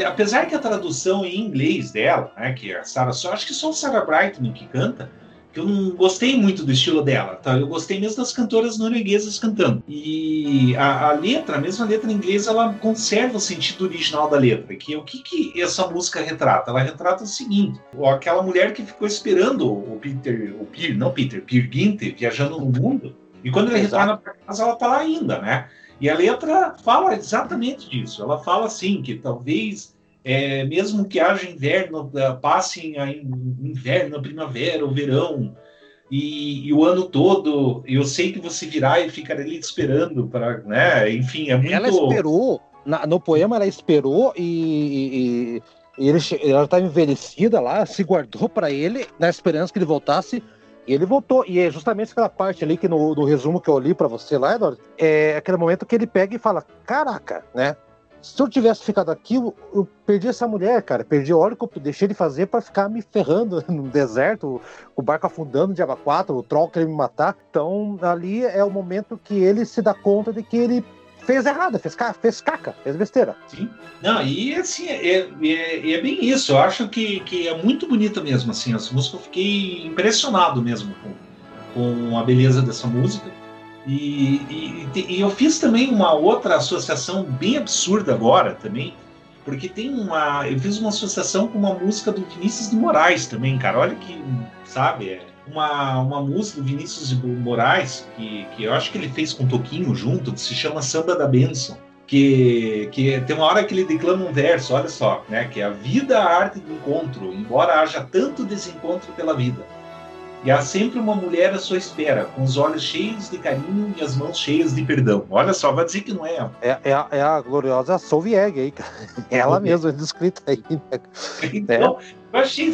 apesar que a tradução em inglês dela, né, que é a Sarah, só acho que só o Sarah Brightman que canta, que eu não gostei muito do estilo dela, tá? Eu gostei mesmo das cantoras norueguesas cantando. E a, a letra, a mesma letra em inglês, ela conserva o sentido original da letra, que o que, que essa música retrata? Ela retrata o seguinte: aquela mulher que ficou esperando o Peter, o Peter, não Peter, Peer Ginter, viajando no mundo, e quando ele retorna para casa, ela tá lá ainda, né? E a letra fala exatamente disso. Ela fala assim que talvez é, mesmo que haja inverno, é, passem a inverno, a primavera, o verão e, e, o ano todo, eu sei que você virá e ficará ali esperando para, né? Enfim, é muito. Ela esperou na, no poema, ela esperou e, e, e ele, ela estava envelhecida lá, se guardou para ele na esperança que ele voltasse e ele voltou, e é justamente aquela parte ali que no, no resumo que eu li para você lá, Eduardo, é aquele momento que ele pega e fala: Caraca, né? Se eu tivesse ficado aqui, eu, eu perdi essa mulher, cara. Perdi o óleo que eu deixei de fazer para ficar me ferrando no deserto, o barco afundando de água 4, o troll querendo me matar. Então, ali é o momento que ele se dá conta de que ele fez errado, fez, fez caca, fez besteira. Sim. Não, e assim, é, é, é, bem isso. Eu acho que, que é muito bonita mesmo, assim. Essa música eu fiquei impressionado mesmo com, com a beleza dessa música. E, e, e, eu fiz também uma outra associação bem absurda agora também, porque tem uma. Eu fiz uma associação com uma música do Vinícius de Moraes também, cara. Olha que, sabe, é, uma, uma música do Vinícius de Moraes, que, que eu acho que ele fez com Toquinho junto, que se chama Samba da Benção. Que, que tem uma hora que ele declama um verso, olha só, né? Que é a vida a arte do encontro, embora haja tanto desencontro pela vida. E há sempre uma mulher à sua espera, com os olhos cheios de carinho e as mãos cheias de perdão. Olha só, vai dizer que não é. É, é, a, é a gloriosa Solvieg aí, cara. Ela mesma, descrita aí. Né? Então, é. Eu achei,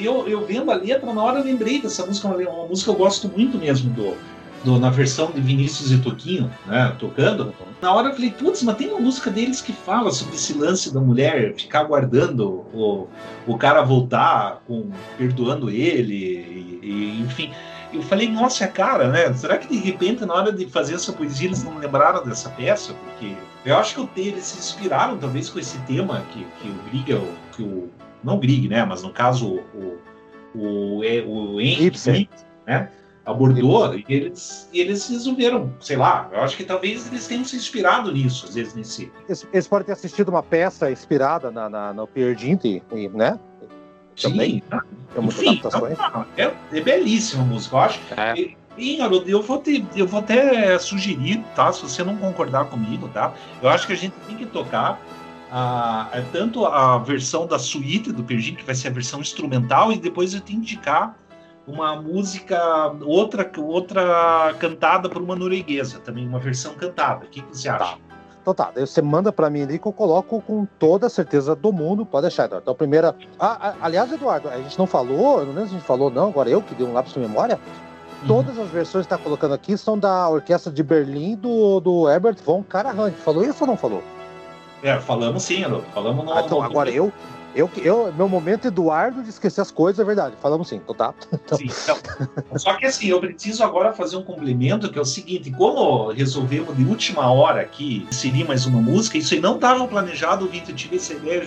eu, eu vendo a letra, na hora eu lembrei dessa música, uma, uma música que eu gosto muito mesmo do, do, na versão de Vinícius e Toquinho, né, tocando. Na hora eu falei, putz, mas tem uma música deles que fala sobre esse lance da mulher ficar aguardando o, o cara voltar, com, perdoando ele, e, e, enfim. Eu falei, nossa, cara, né? Será que de repente, na hora de fazer essa poesia, eles não lembraram dessa peça? Porque eu acho que eles se inspiraram, talvez, com esse tema que, que o Griga, que o não Grieg, né? Mas no caso o, o, o, o Henry, né? Abordou e eles, e eles resolveram, sei lá, eu acho que talvez eles tenham se inspirado nisso, às vezes, nesse. Eles, eles podem ter assistido uma peça inspirada na, na, no Peer Gynt, né? Também. Sim, Enfim, então, é, é belíssima a música, eu acho. É. E, Haroldo, eu vou, te, eu vou até sugerir, tá? Se você não concordar comigo, tá? Eu acho que a gente tem que tocar a, é tanto a versão da suíte do Perdi, que vai ser a versão instrumental, e depois eu te indicar uma música, outra, outra cantada por uma norueguesa, também uma versão cantada. O que, que você acha? Tá. Então tá, daí você manda para mim ali que eu coloco com toda a certeza do mundo, pode deixar, Eduardo. Então, a primeira. Ah, ah, aliás, Eduardo, a gente não falou, eu não lembro se a gente falou, não, agora eu que dei um lápis de memória. Uhum. Todas as versões que está colocando aqui são da Orquestra de Berlim do, do Herbert von Karajan. Falou isso ou não falou? É, falamos sim, Alô. Falamos no. Ah, então, agora eu, eu, eu, meu momento Eduardo de esquecer as coisas é verdade. Falamos sim, então tá. Então... Sim, então, só que assim, eu preciso agora fazer um complemento que é o seguinte: como resolvemos de última hora aqui inserir mais uma música, isso aí não estava planejado, o Vitor tive essa ideia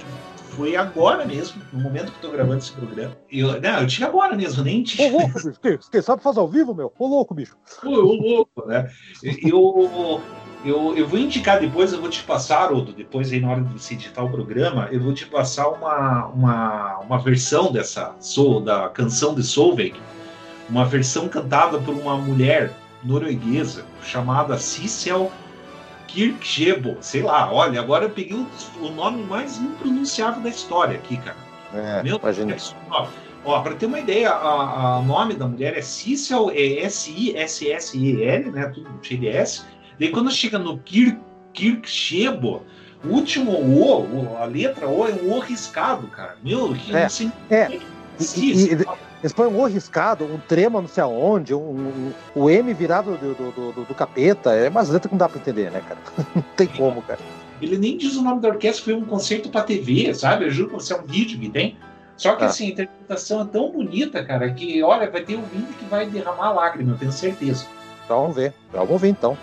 foi agora mesmo, no momento que eu tô gravando esse programa. Eu, não, eu tinha agora mesmo, nem tinha. Ô, louco, bicho. Quem, quem sabe fazer ao vivo, meu? Ô, louco, bicho. Ô, ô, louco, né? Eu, eu, eu vou indicar depois, eu vou te passar, Odo, depois aí na hora de você editar o programa, eu vou te passar uma, uma, uma versão dessa soul, da canção de Solveig, uma versão cantada por uma mulher norueguesa chamada Cecil Kirkjebo, sei lá, olha, agora eu peguei o, o nome mais impronunciável da história aqui, cara. É, Meu imagina Deus. Ó, ó, pra ter uma ideia, o nome da mulher é Cecil, é S-I-S-S-I-L, né? Tudo cheio de S. Daí quando chega no Kirk, Kirkjebo, o último O, a letra O é um O riscado, cara. Meu, que É, assim, é. E- e- Eles põem um O riscado, um trema não sei aonde, um, um- o M virado do, do, do- do- capeta. É umas letras que não dá pra entender, né, cara? Não tem como, cara. Ele nem diz o nome da orquestra, foi um concerto pra TV, sabe? Eu juro pra você, é um vídeo que tem. Só que Ah. assim, a interpretação é tão bonita, cara, que olha, vai ter ouvinte que vai derramar lágrima, eu tenho certeza. Então vamos ver. Vamos ver então.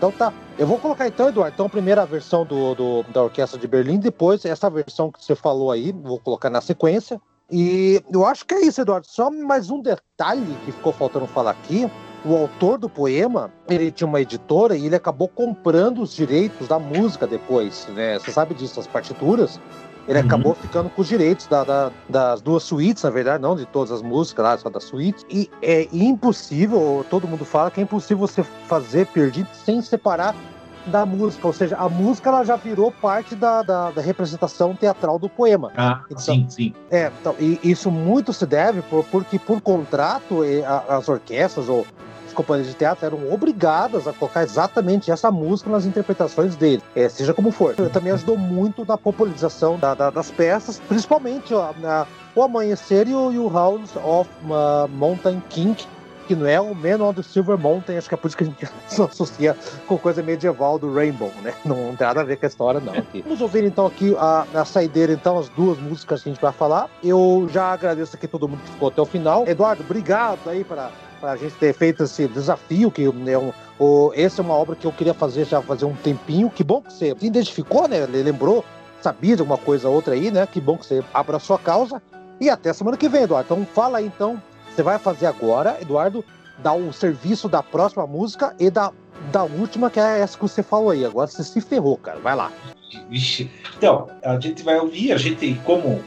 Então tá. Eu vou colocar então, Eduardo. Então, primeiro a versão do, do- da Orquestra de Berlim, depois essa versão que você falou aí, vou colocar na sequência. E eu acho que é isso, Eduardo. Só mais um detalhe que ficou faltando falar aqui. O autor do poema, ele tinha uma editora e ele acabou comprando os direitos da música depois, né? Você sabe disso, as partituras. Ele Uhum. acabou ficando com os direitos da- da- das duas suítes, na verdade, não de todas as músicas lá, só das suítes. E é impossível, todo mundo fala que é impossível você fazer perdido sem separar da música. Ou seja, a música ela já virou parte da, da- da representação teatral do poema. Ah, Então- sim, sim. É, então, e isso muito se deve por, porque, por contrato, as orquestras ou as companhias de teatro eram obrigadas a colocar exatamente essa música nas interpretações dele, eh, seja como for. Também ajudou muito na popularização da- da- das peças, principalmente ó, na- o Amanhecer e o, e o House of uh, Mountain King, que não é o Man on the Silver Mountain, acho que é por isso que a gente se associa com coisa medieval do Rainbow, né? Não, não tem nada a ver com a história, não. Aqui. Vamos ouvir então aqui a, a saideira, então, as duas músicas que a gente vai falar. Eu já agradeço aqui todo mundo que ficou até o final. Eduardo, obrigado aí para a gente ter feito esse desafio, que é um, o, essa é uma obra que eu queria fazer já fazer um tempinho. Que bom que você se identificou, né? Lembrou, sabia de alguma coisa ou outra aí, né? Que bom que você abra a sua causa. E até semana que vem, Eduardo. Então fala aí, então. Você vai fazer agora, Eduardo, dar o serviço da próxima música e da, da última, que é essa que você falou aí. Agora você se ferrou, cara. Vai lá. Vixe. Então, a gente vai ouvir, a gente, como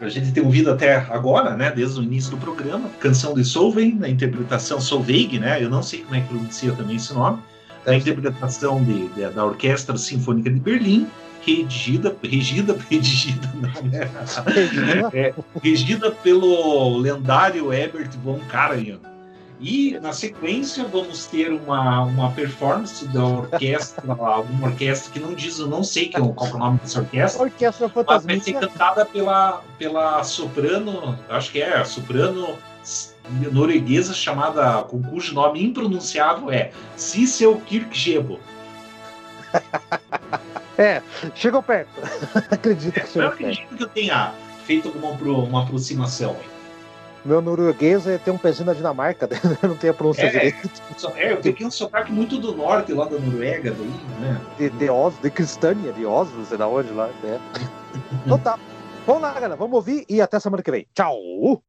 a gente tem ouvido até agora, né, desde o início do programa, canção de Solveig, na interpretação Solveig, né, eu não sei como é que pronuncia também esse nome, na interpretação de, de- da Orquestra Sinfônica de Berlim, regida, regida, regida, não, né? É, regida pelo lendário Herbert von Karajan. E na sequência vamos ter uma, uma performance da orquestra, uma orquestra que não diz, eu não sei qual, é o nome dessa orquestra, Orquestra mas vai ser cantada pela, pela soprano, acho que é, a soprano norueguesa chamada, cujo nome impronunciável é Cecil Kirkjebo. É, chegou perto. Acredito que Eu chegou perto. acredito que eu tenha feito alguma uma aproximação aí. Meu norueguês é, tem um pezinho na Dinamarca, não tem a pronúncia É. direito. Só- É, eu peguei um sotaque muito do norte, lá da Noruega, daí, né? De, de Oslo, de Cristânia, de Oslo, sei da onde lá. né? Então tá. Vamos lá, galera. Vamos ouvir e até semana que vem. Tchau!